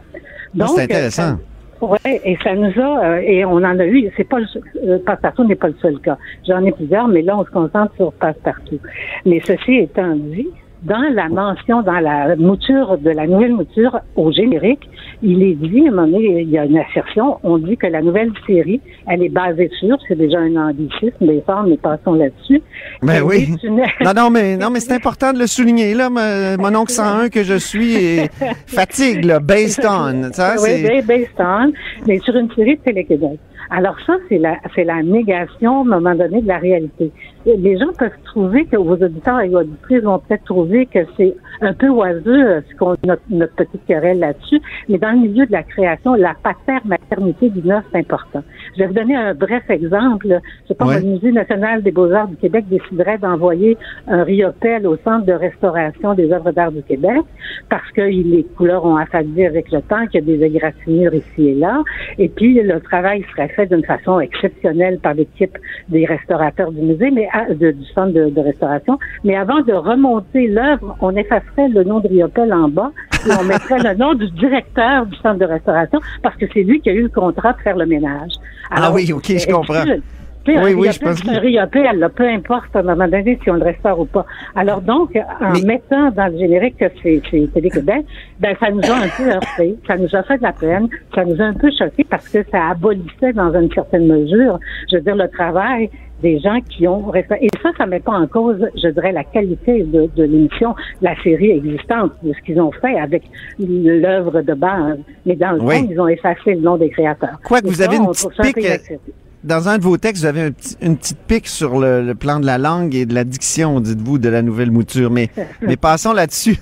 Ah, c'est euh, intéressant. oui, et ça nous a, euh, et on en a eu, c'est pas le, euh, Passe-Partout n'est pas le seul cas. J'en ai plusieurs, mais là, on se concentre sur Passe-Partout. Mais ceci étant dit, dans la mention, dans la mouture de la nouvelle mouture au générique, il est dit, à un moment donné, il y a une assertion, on dit que la nouvelle série, elle est basée sur, c'est déjà un anglicisme, mais mais passons là-dessus. Ben Elle oui. une- Non, non, mais, non, mais c'est important de le souligner. Là, mon, mon oncle 101 que je suis est fatigue, là, based on. Ça, oui, c'est... based on, mais sur une série de Télé-Québec. Alors ça, c'est la, c'est la négation, à un moment donné, de la réalité. Les gens peuvent trouver que vos auditeurs et auditrices vont peut-être trouver que c'est un peu oiseux euh, ce qu'on notre, notre petite querelle là-dessus, mais dans le milieu de la création, la pater-maternité du neuf, c'est important. Je vais vous donner un bref exemple. Je pas, Ouais. le Musée national des beaux-arts du Québec déciderait d'envoyer un riopel au Centre de restauration des œuvres d'art du Québec parce que les couleurs ont affadi avec le temps, qu'il y a des égratignures ici et là. Et puis, le travail serait fait d'une façon exceptionnelle par l'équipe des restaurateurs du musée, mais de- du centre de, de restauration. Mais avant de remonter l'œuvre, on effacerait le nom de Riopel en bas et on mettrait le nom du directeur du centre de restauration parce que c'est lui qui a eu le contrat de faire le ménage. Ah oui, ok, je c'est comprends. Oui, oui, je pense que- riopel, là, peu importe à un moment donné si on le restaure ou pas. Alors donc, en Mais- mettant dans le générique que c'est Télé-Québec, ben ça nous a un peu heurté, ça nous a fait de la peine, ça nous a un peu choqué parce que ça abolissait dans une certaine mesure, je veux dire, le travail des gens qui ont. Et ça, ça met pas en cause, je dirais, la qualité de, de l'émission, la série existante, de ce qu'ils ont fait avec l'œuvre de base. Mais dans le Oui. fond, ils ont effacé le nom des créateurs. Quoi que vous ça, avez une petite pique, inacceptable. dans un de vos textes, vous avez un petit- une petite pique sur le, le plan de la langue et de la diction, dites-vous, de la nouvelle mouture. Mais, mais passons là-dessus.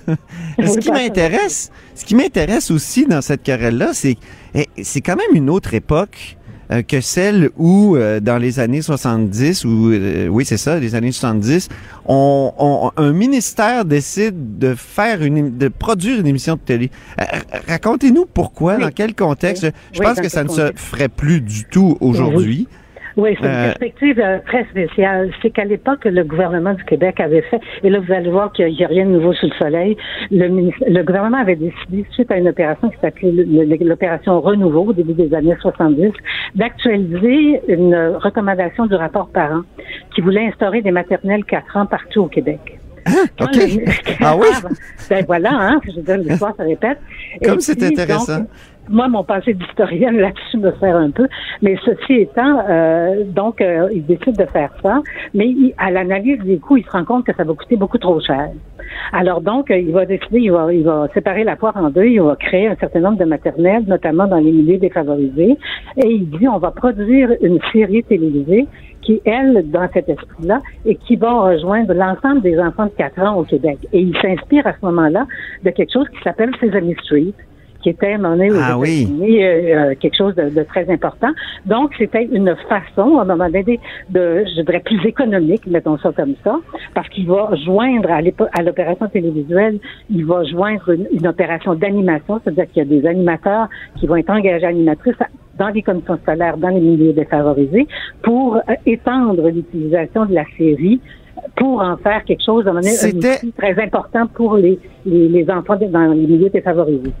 ce qui m'intéresse, ce qui m'intéresse aussi dans cette querelle-là, c'est eh, c'est quand même une autre époque euh, que celle où, euh, dans les années 70, ou euh, oui, c'est ça, les années 70, on, on- un ministère décide de faire une, de produire une émission de télé. Euh, Racontez-nous pourquoi, Oui. dans quel contexte? Je Oui, pense que ça ne se ferait plus du tout aujourd'hui. Oui, c'est une Euh, perspective euh, très spéciale. C'est qu'à l'époque, le gouvernement du Québec avait fait, et là, vous allez voir qu'il n'y a rien de nouveau sous le soleil, le, le gouvernement avait décidé, suite à une opération qui s'appelait l'opération Renouveau, au début des années 70, d'actualiser une recommandation du rapport parent qui voulait instaurer des maternelles 4 ans partout au Québec. Quand OK. le- Ah oui? Ben voilà, hein, je dire, l'histoire se répète. Comme c'est intéressant. donc, moi, mon passé d'historienne là-dessus me sert un peu. Mais ceci étant, euh, donc, euh, il décide de faire ça. Mais il- à l'analyse des coûts, il se rend compte que ça va coûter beaucoup trop cher. Alors donc, euh, il va décider, il va, il va séparer la poire en deux, il va créer un certain nombre de maternelles, notamment dans les milieux défavorisés. Et il dit, on va produire une série télévisée qui, elle, dans cet esprit-là, et qui va rejoindre l'ensemble des enfants de 4 ans au Québec. Et il s'inspire à ce moment-là de quelque chose qui s'appelle Sesame Street qui était à un moment donné aux Ah oui. Euh, euh, quelque chose de, de très important. Donc, c'était une façon, à un moment donné, de, je dirais, plus économique, mettons ça comme ça, parce qu'il va joindre à l'opération télévisuelle, il va joindre une, une opération d'animation, c'est-à-dire qu'il y a des animateurs qui vont être engagés animatrices dans les commissions scolaires, dans les milieux défavorisés, pour euh, étendre l'utilisation de la série pour en faire quelque chose, à un moment donné, un C'était- outil très important pour les, les, les enfants de- dans les milieux défavorisés.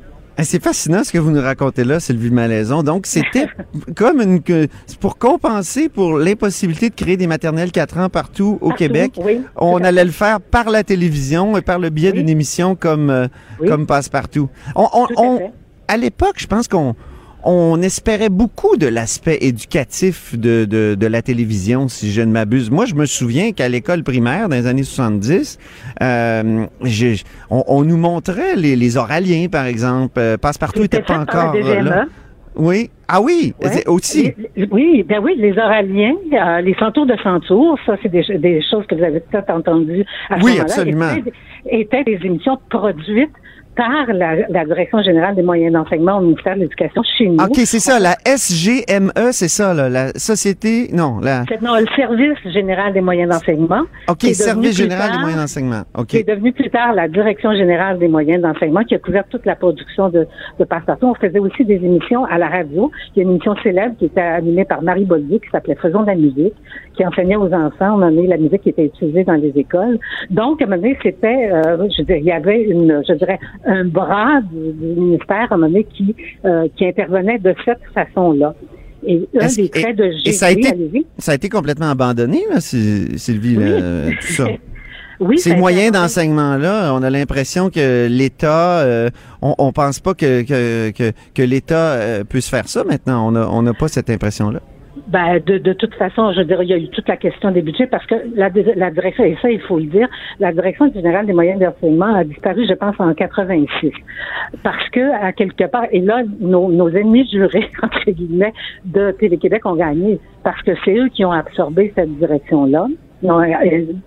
C'est fascinant ce que vous nous racontez là, Sylvie Malaison. Donc, c'était comme une... pour compenser pour l'impossibilité de créer des maternelles 4 ans partout au Partout, Québec. oui, On allait le faire par la télévision et par le biais Oui. d'une émission comme, euh, Oui. comme Passe-Partout. On, on- on- à l'époque, je pense qu'on on espérait beaucoup de l'aspect éducatif de, de, de la télévision, si je ne m'abuse. Moi, je me souviens qu'à l'école primaire, dans les années 70, euh, on, on nous montrait les, les oraliens, par exemple. Euh, Passe-Partout n'était pas encore là. Oui. Ah oui, Ouais. aussi. Oui, ben oui, les oraliens, euh, les centaures de centaures, ça, c'est des, des choses que vous avez peut-être entendues à ce Oui, moment-là, absolument. Étaient, étaient des émissions produites par la, la Direction générale des moyens d'enseignement au ministère de l'Éducation chez nous. OK, c'est ça, la SGME, c'est ça, là, la Société... Non, la... Non, le Service général des moyens d'enseignement. OK, Service général des moyens d'enseignement. OK. qui est devenu plus tard la Direction générale des moyens d'enseignement, qui a couvert toute la production de, de Passe-Partout. On faisait aussi des émissions à la radio. Il y a une émission célèbre qui était animée par Marie Bollier, qui s'appelait Faisons de la musique, qui enseignait aux enfants, on la musique qui était utilisée dans les écoles. Donc, à un moment donné, c'était, euh, je dire, il y avait une, je dirais, un bras du, du ministère, à un moment donné, qui, euh, qui intervenait de cette façon-là. Et un des traits de ça a été-. Ça a été complètement abandonné, là, Sylvie, Oui. là, tout ça? Oui, Ces a moyens d'enseignement-là, on a l'impression que l'État, euh, on, on pense pas que, que, que, que l'État euh, puisse faire ça maintenant. On a- on n'a pas cette impression-là. Ben, de, de toute façon, je veux dire, il y a eu toute la question des budgets parce que la, la direction, et ça, il faut le dire, la direction générale des moyens d'enseignement a disparu, je pense, en 86. Parce que, à quelque part, et là, nos, nos ennemis jurés, entre guillemets, de Télé-Québec ont gagné parce que c'est eux qui ont absorbé cette direction-là.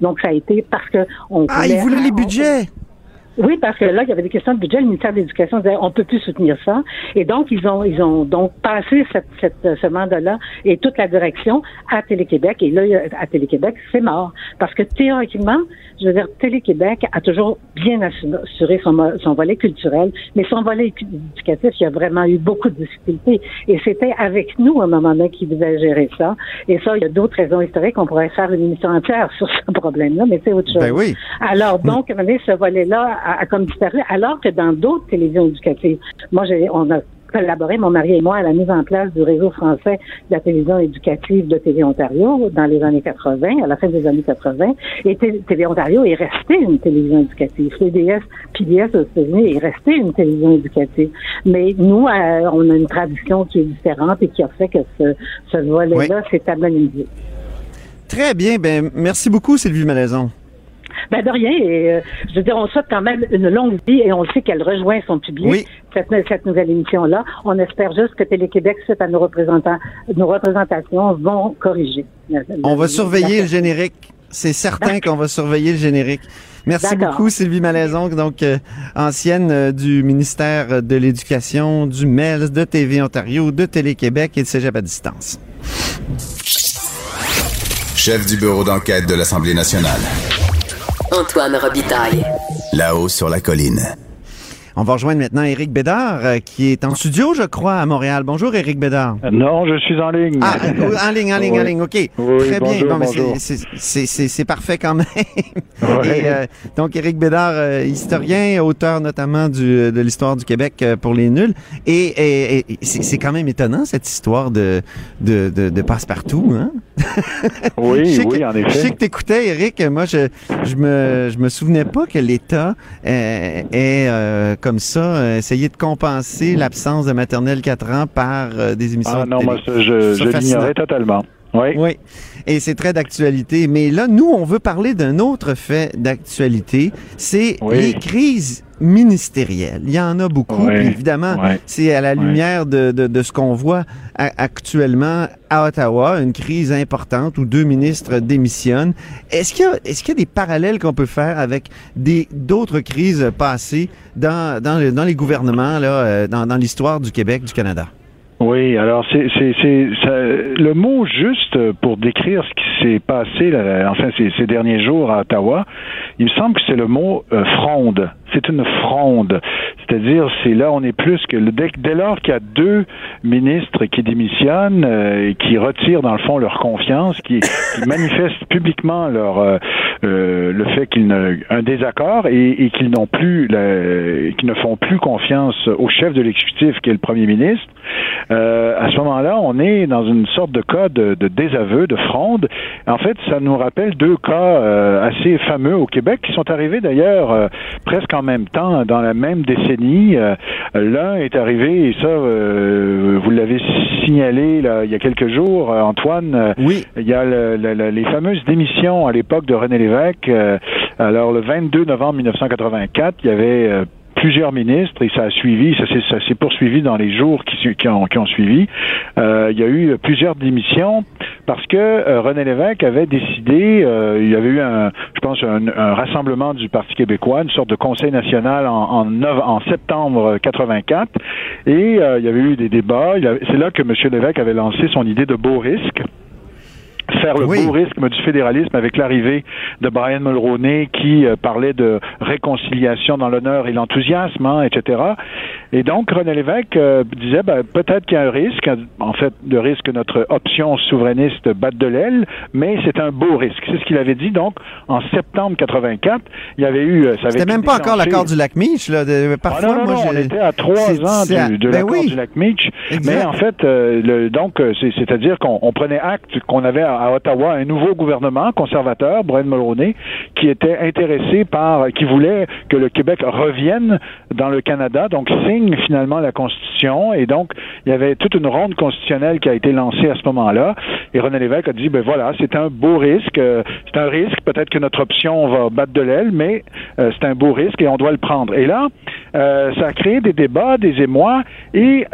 Donc, ça a été parce que on Ah, ils voulaient les on- budgets! Oui, parce que là, il y avait des questions de budget. Le ministère de l'Éducation disait on peut plus soutenir ça. Et donc, ils ont ils ont donc passé cette, cette, ce mandat-là et toute la direction à Télé-Québec. Et là, à Télé-Québec, c'est mort. Parce que théoriquement, je veux dire, Télé-Québec a toujours bien assu- assuré son, volet culturel, mais son volet éducatif, il y a vraiment eu beaucoup de difficultés. Et c'était avec nous, à un moment donné, qui devait gérer ça. Et ça, il y a d'autres raisons historiques. On pourrait faire une émission entière sur ce problème-là, mais c'est autre chose. Ben oui. Alors, donc, à un moment donné, ce volet-là a, a comme disparu, alors que dans d'autres télévisions éducatives, moi, j'ai, on a collaboré, mon mari et moi, à la mise en place du réseau français de la télévision éducative de Télé Ontario dans les années 80, à la fin des années 80. Et Télé Ontario est resté une télévision éducative. CDS, PBS aux États-Unis est resté une télévision éducative. Mais nous, euh, on a une tradition qui est différente et qui a fait que ce, ce volet-là s'est amenuisé. Très bien. Ben, merci beaucoup, Sylvie Malaison. Ben de rien. Et, euh, je veux dire, on souhaite quand même une longue vie et on sait qu'elle rejoint son public. Oui. Cette, cette nouvelle émission-là. On espère juste que Télé-Québec, suite à nos représentants, nos représentations, vont corriger. On va surveiller le générique. C'est certain qu'on va surveiller le générique. Merci beaucoup, Sylvie Malaison, donc euh, ancienne euh, du ministère de l'Éducation, du MELS, de TV Ontario, de Télé-Québec et de Cégep à distance. Chef du bureau d'enquête de l'Assemblée nationale. Antoine Robitaille. Là-haut sur la colline. On va rejoindre maintenant Éric Bédard, euh, qui est en studio, je crois, à Montréal. Bonjour, Éric Bédard. Non, je suis en ligne. Ah, euh, en ligne, en ligne, en ligne, OK. Oui, Très bien. bonjour, Bon, c'est- parfait quand même. Oui. Et, euh, donc, Éric Bédard, euh, historien, auteur notamment du, de l'histoire du Québec euh, pour les nuls. Et, et- et c'est quand même étonnant, cette histoire de, de, de, de passe-partout. Hein? Oui, oui, que- en Je sais effet. que t'écoutais, Eric. Moi, je, je me, je me souvenais pas que l'État euh, ait, euh, comme ça, euh, essayé de compenser l'absence de maternelle 4 ans par euh, des émissions Ah de non, télé. moi, ça, je, je l'ignorais totalement. Oui. Oui, et c'est très d'actualité. Mais là, nous, on veut parler d'un autre fait d'actualité. C'est Oui. les crises ministérielles. Il y en a beaucoup. Oui. évidemment, c'est à la lumière de, de, de ce qu'on voit actuellement à Ottawa, une crise importante où deux ministres démissionnent. Est-ce qu'il y a, est-ce qu'il y a des parallèles qu'on peut faire avec des d'autres crises passées dans, dans, dans les gouvernements, là, euh, dans, dans l'histoire du Québec, du Canada? Oui, alors c'est c'est le mot juste pour décrire ce qui s'est passé enfin ces, derniers jours à Ottawa. Il me semble que c'est le mot euh, fronde. C'est une fronde, c'est-à-dire c'est là on est plus que le, dès, dès lors qu'il y a deux ministres qui démissionnent euh, et qui retirent dans le fond leur confiance, qui, qui manifestent publiquement leur euh, euh, le fait qu'ils ne un désaccord et, et qu'ils n'ont plus la- qu'ils ne font plus confiance au chef de l'exécutif qui est le premier ministre. Euh, à ce moment-là, on est dans une sorte de cas de, de désaveu, de fronde. En fait, ça nous rappelle deux cas euh, assez fameux au Québec qui sont arrivés d'ailleurs euh, presque en même temps, dans la même décennie. Euh, L'un est arrivé, et ça, euh, vous l'avez signalé là, il y a quelques jours, Antoine. Oui. il y a le- le- le- les fameuses démissions à l'époque de René Lévesque. Euh, alors, le 22 novembre 1984, il y avait euh, plusieurs ministres et ça a suivi, ça s'est, poursuivi dans les jours qui, ont, suivi. Euh, il y a eu plusieurs démissions parce que René Lévesque avait décidé, il y avait eu un, je pense, un, rassemblement du Parti québécois, une sorte de conseil national en, en, septembre 84 et il y avait eu des débats. C'est là que M. Lévesque avait lancé son idée de beau risque faire le Oui. beau risque du fédéralisme avec l'arrivée de Brian Mulroney qui euh, parlait de réconciliation dans l'honneur et l'enthousiasme, hein, etc. Et donc René Lévesque euh, disait ben, peut-être qu'il y a un risque, en fait, de risque que notre option souverainiste batte de l'aile, mais c'est un beau risque. C'est ce qu'il avait dit. Donc en septembre 84, il y avait eu, euh, ça C'était même pas encore l'accord du lac Mich, là. De, ah parfois, non, non, moi, non, on était à trois ans à- du, de ben l'accord oui. du lac. Exact. Mais en fait, euh, le, donc, euh, c'est- c'est-à-dire qu'on on prenait acte qu'on avait à, à Ottawa un nouveau gouvernement conservateur, Brian Mulroney, qui était intéressé par, qui voulait que le Québec revienne dans le Canada, donc signe finalement la Constitution. Et donc, il y avait toute une ronde constitutionnelle qui a été lancée à ce moment-là. Et René Lévesque a dit, ben voilà, c'est un beau risque. euh, c'est un risque, peut-être que notre option va battre de l'aile, mais euh, c'est un beau risque et on doit le prendre. Et là, euh, ça a créé des débats, des émois, et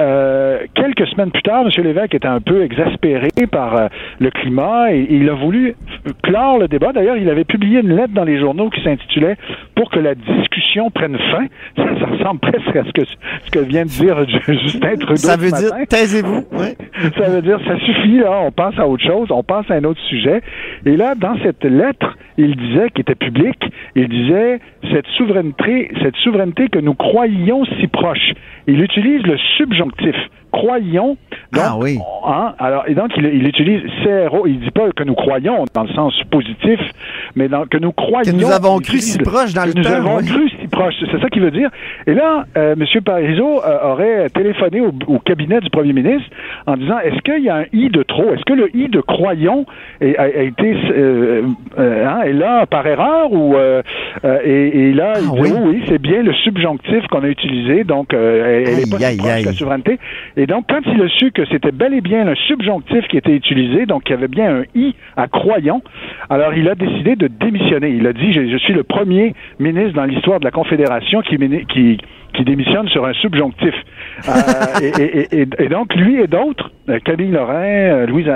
quelques semaines plus tard, M. Lévesque était un peu exaspéré par le climat et, et il a voulu clore le débat. D'ailleurs, il avait publié une lettre dans les journaux qui s'intitulait Pour que la discussion prenne fin. Ça, ça ressemble presque à ce que, ce que vient de dire Justin Trudeau. Ça ce veut dire, matin. taisez-vous. Ouais. Ça veut dire, ça suffit, là, on passe à autre chose, on passe à un autre sujet. Et là, dans cette lettre, il disait, qui était publique, il disait, cette souveraineté, cette souveraineté que nous croyions si proche. Il utilise le subjonctif. Croyons. Donc, Ah oui. hein, alors, et donc, il, il utilise CRO. Il dit pas que nous croyons dans le sens positif, mais dans, que nous croyons. Que nous avons cru si proche dans que le nous temps, avons oui. cru si proche. C'est ça qu'il veut dire. Et là, euh, M. Parizeau euh, aurait téléphoné au, au cabinet du premier ministre en disant est-ce qu'il y a un i de trop? Est-ce que le i de croyons est- a, a été euh, euh, hein, est là par erreur ou euh, et, et, là, Ah il dit, oui? oui, oui, c'est bien le subjonctif qu'on a utilisé, donc elle n'est pas Aïe, si aïe, de la souveraineté. Et donc, quand il a su que c'était bel et bien le subjonctif qui était utilisé, donc il y avait bien un i à croyant, alors il a décidé de démissionner. Il a dit, je, je suis le premier ministre dans l'histoire de la Confédération qui qui démissionne sur un subjonctif. Euh, et, et- et- et donc, lui et d'autres, euh, Camille Lorrain, euh, Louise,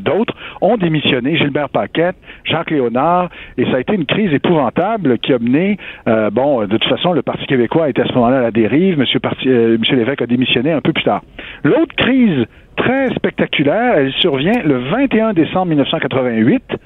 d'autres, ont démissionné, Gilbert Paquette, Jacques Léonard, et ça a été une crise épouvantable qui a mené, euh, bon, de toute façon, le Parti québécois était à ce moment-là à la dérive, Monsieur, Parti, euh, Monsieur Lévesque a démissionné un peu plus tard. L'autre crise très spectaculaire, elle survient le 21 décembre 1988, à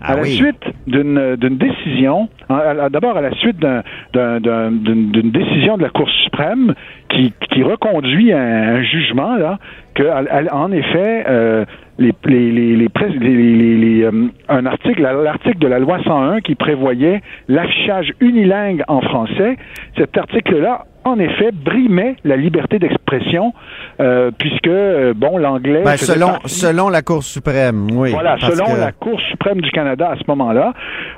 Ah la oui. suite d'une d'une décision, à la- d'abord à la suite d'un- d'un- d'un- d'une décision de la Cour suprême qui, qui reconduit un, un jugement là que à- à- en effet euh, les- les- les- les, euh, un article l'article de la loi 101 qui prévoyait l'affichage unilingue en français cet article là en effet brimait la liberté d'expression euh, puisque euh, bon l'anglais Ben, selon, partie- selon la Cour suprême, oui. voilà, selon que- la Cour suprême du Canada à ce moment-là,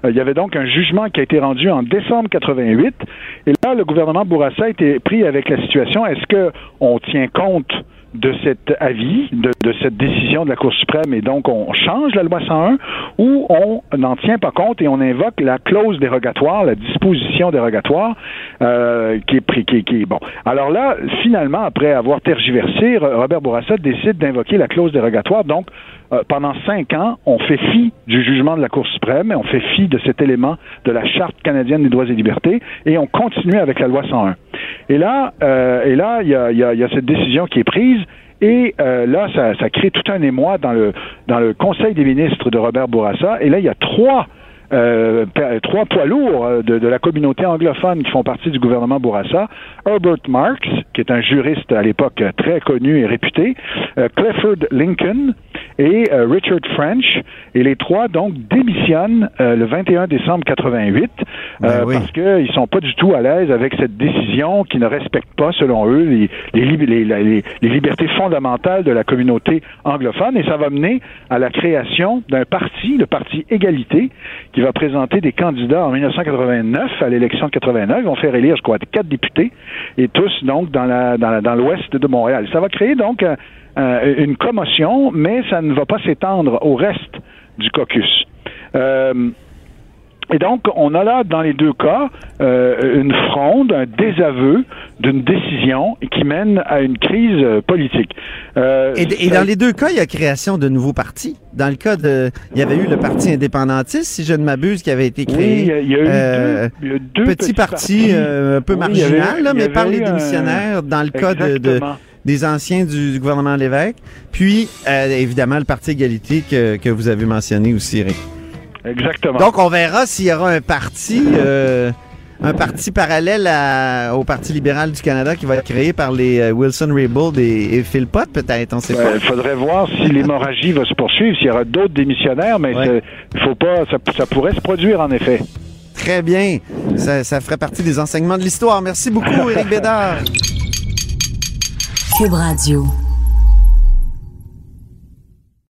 euh, il y avait donc un jugement qui a été rendu en décembre 88. Et là, le gouvernement Bourassa a été pris avec la situation. Est-ce que on tient compte de cet avis, de, cette décision de la Cour suprême, et donc on change la loi 101, ou on n'en tient pas compte et on invoque la clause dérogatoire, la disposition dérogatoire, euh, qui est pris, qui, qui bon. Alors là, finalement, après avoir tergiversé, Ro- Robert Bourassa décide d'invoquer la clause dérogatoire. Donc, euh, pendant cinq ans, on fait fi du jugement de la Cour suprême, et on fait fi de cet élément de la Charte canadienne des droits et libertés, et on continue avec la loi 101. Et là, euh, et là, il y a, cette décision qui est prise. Et euh, là, ça, ça crée tout un émoi dans le dans le Conseil des ministres de Robert Bourassa. Et là, il y a trois euh, trois poids lourds euh, de, de la communauté anglophone qui font partie du gouvernement Bourassa. Herbert Marks, qui est un juriste à l'époque très connu et réputé, euh, Clifford Lincoln et euh, Richard French. Et les trois, donc, démissionnent euh, le 21 décembre 88 Ben euh, oui. parce qu'ils sont pas du tout à l'aise avec cette décision qui ne respecte pas, selon eux, les, les- les- les libertés fondamentales de la communauté anglophone. Et ça va mener à la création d'un parti, le Parti Égalité, qui va présenter des candidats en 1989 à l'élection de 89. Ils vont faire élire, je crois, quatre députés, et tous donc dans la dans, la- dans l'ouest de Montréal. Ça va créer donc une commotion, mais ça ne va pas s'étendre au reste du caucus. Euh, et donc, on a là, dans les deux cas, euh, une fronde, un désaveu d'une décision qui mène à une crise politique. Euh, Et, dans les deux cas, il y a création de nouveaux partis. Dans le cas de, il y avait eu le parti indépendantiste, si je ne m'abuse, qui avait été Oui, créé. il y a eu Euh, deux, il y a eu deux petit petits parti euh, un peu Oui, avait- marginal, là, mais par les un- démissionnaires, dans le cas de, de- Exactement. des anciens du, du gouvernement Lévesque. Puis, euh, évidemment, le Parti égalité que, que vous avez mentionné aussi, Eric. Exactement. Donc, on verra s'il y aura un parti, euh, un parti parallèle à- au Parti libéral du Canada qui va être créé par les euh, Wilson Raybould et, et Philpott, peut-être, on sait Ben, pas. Il faudrait voir si l'hémorragie va se poursuivre, s'il y aura d'autres démissionnaires, mais Ouais. faut pas, ça, ça pourrait se produire en effet. Très bien. Ça, ça ferait partie des enseignements de l'histoire. Merci beaucoup, Éric Bédard. Cube Radio.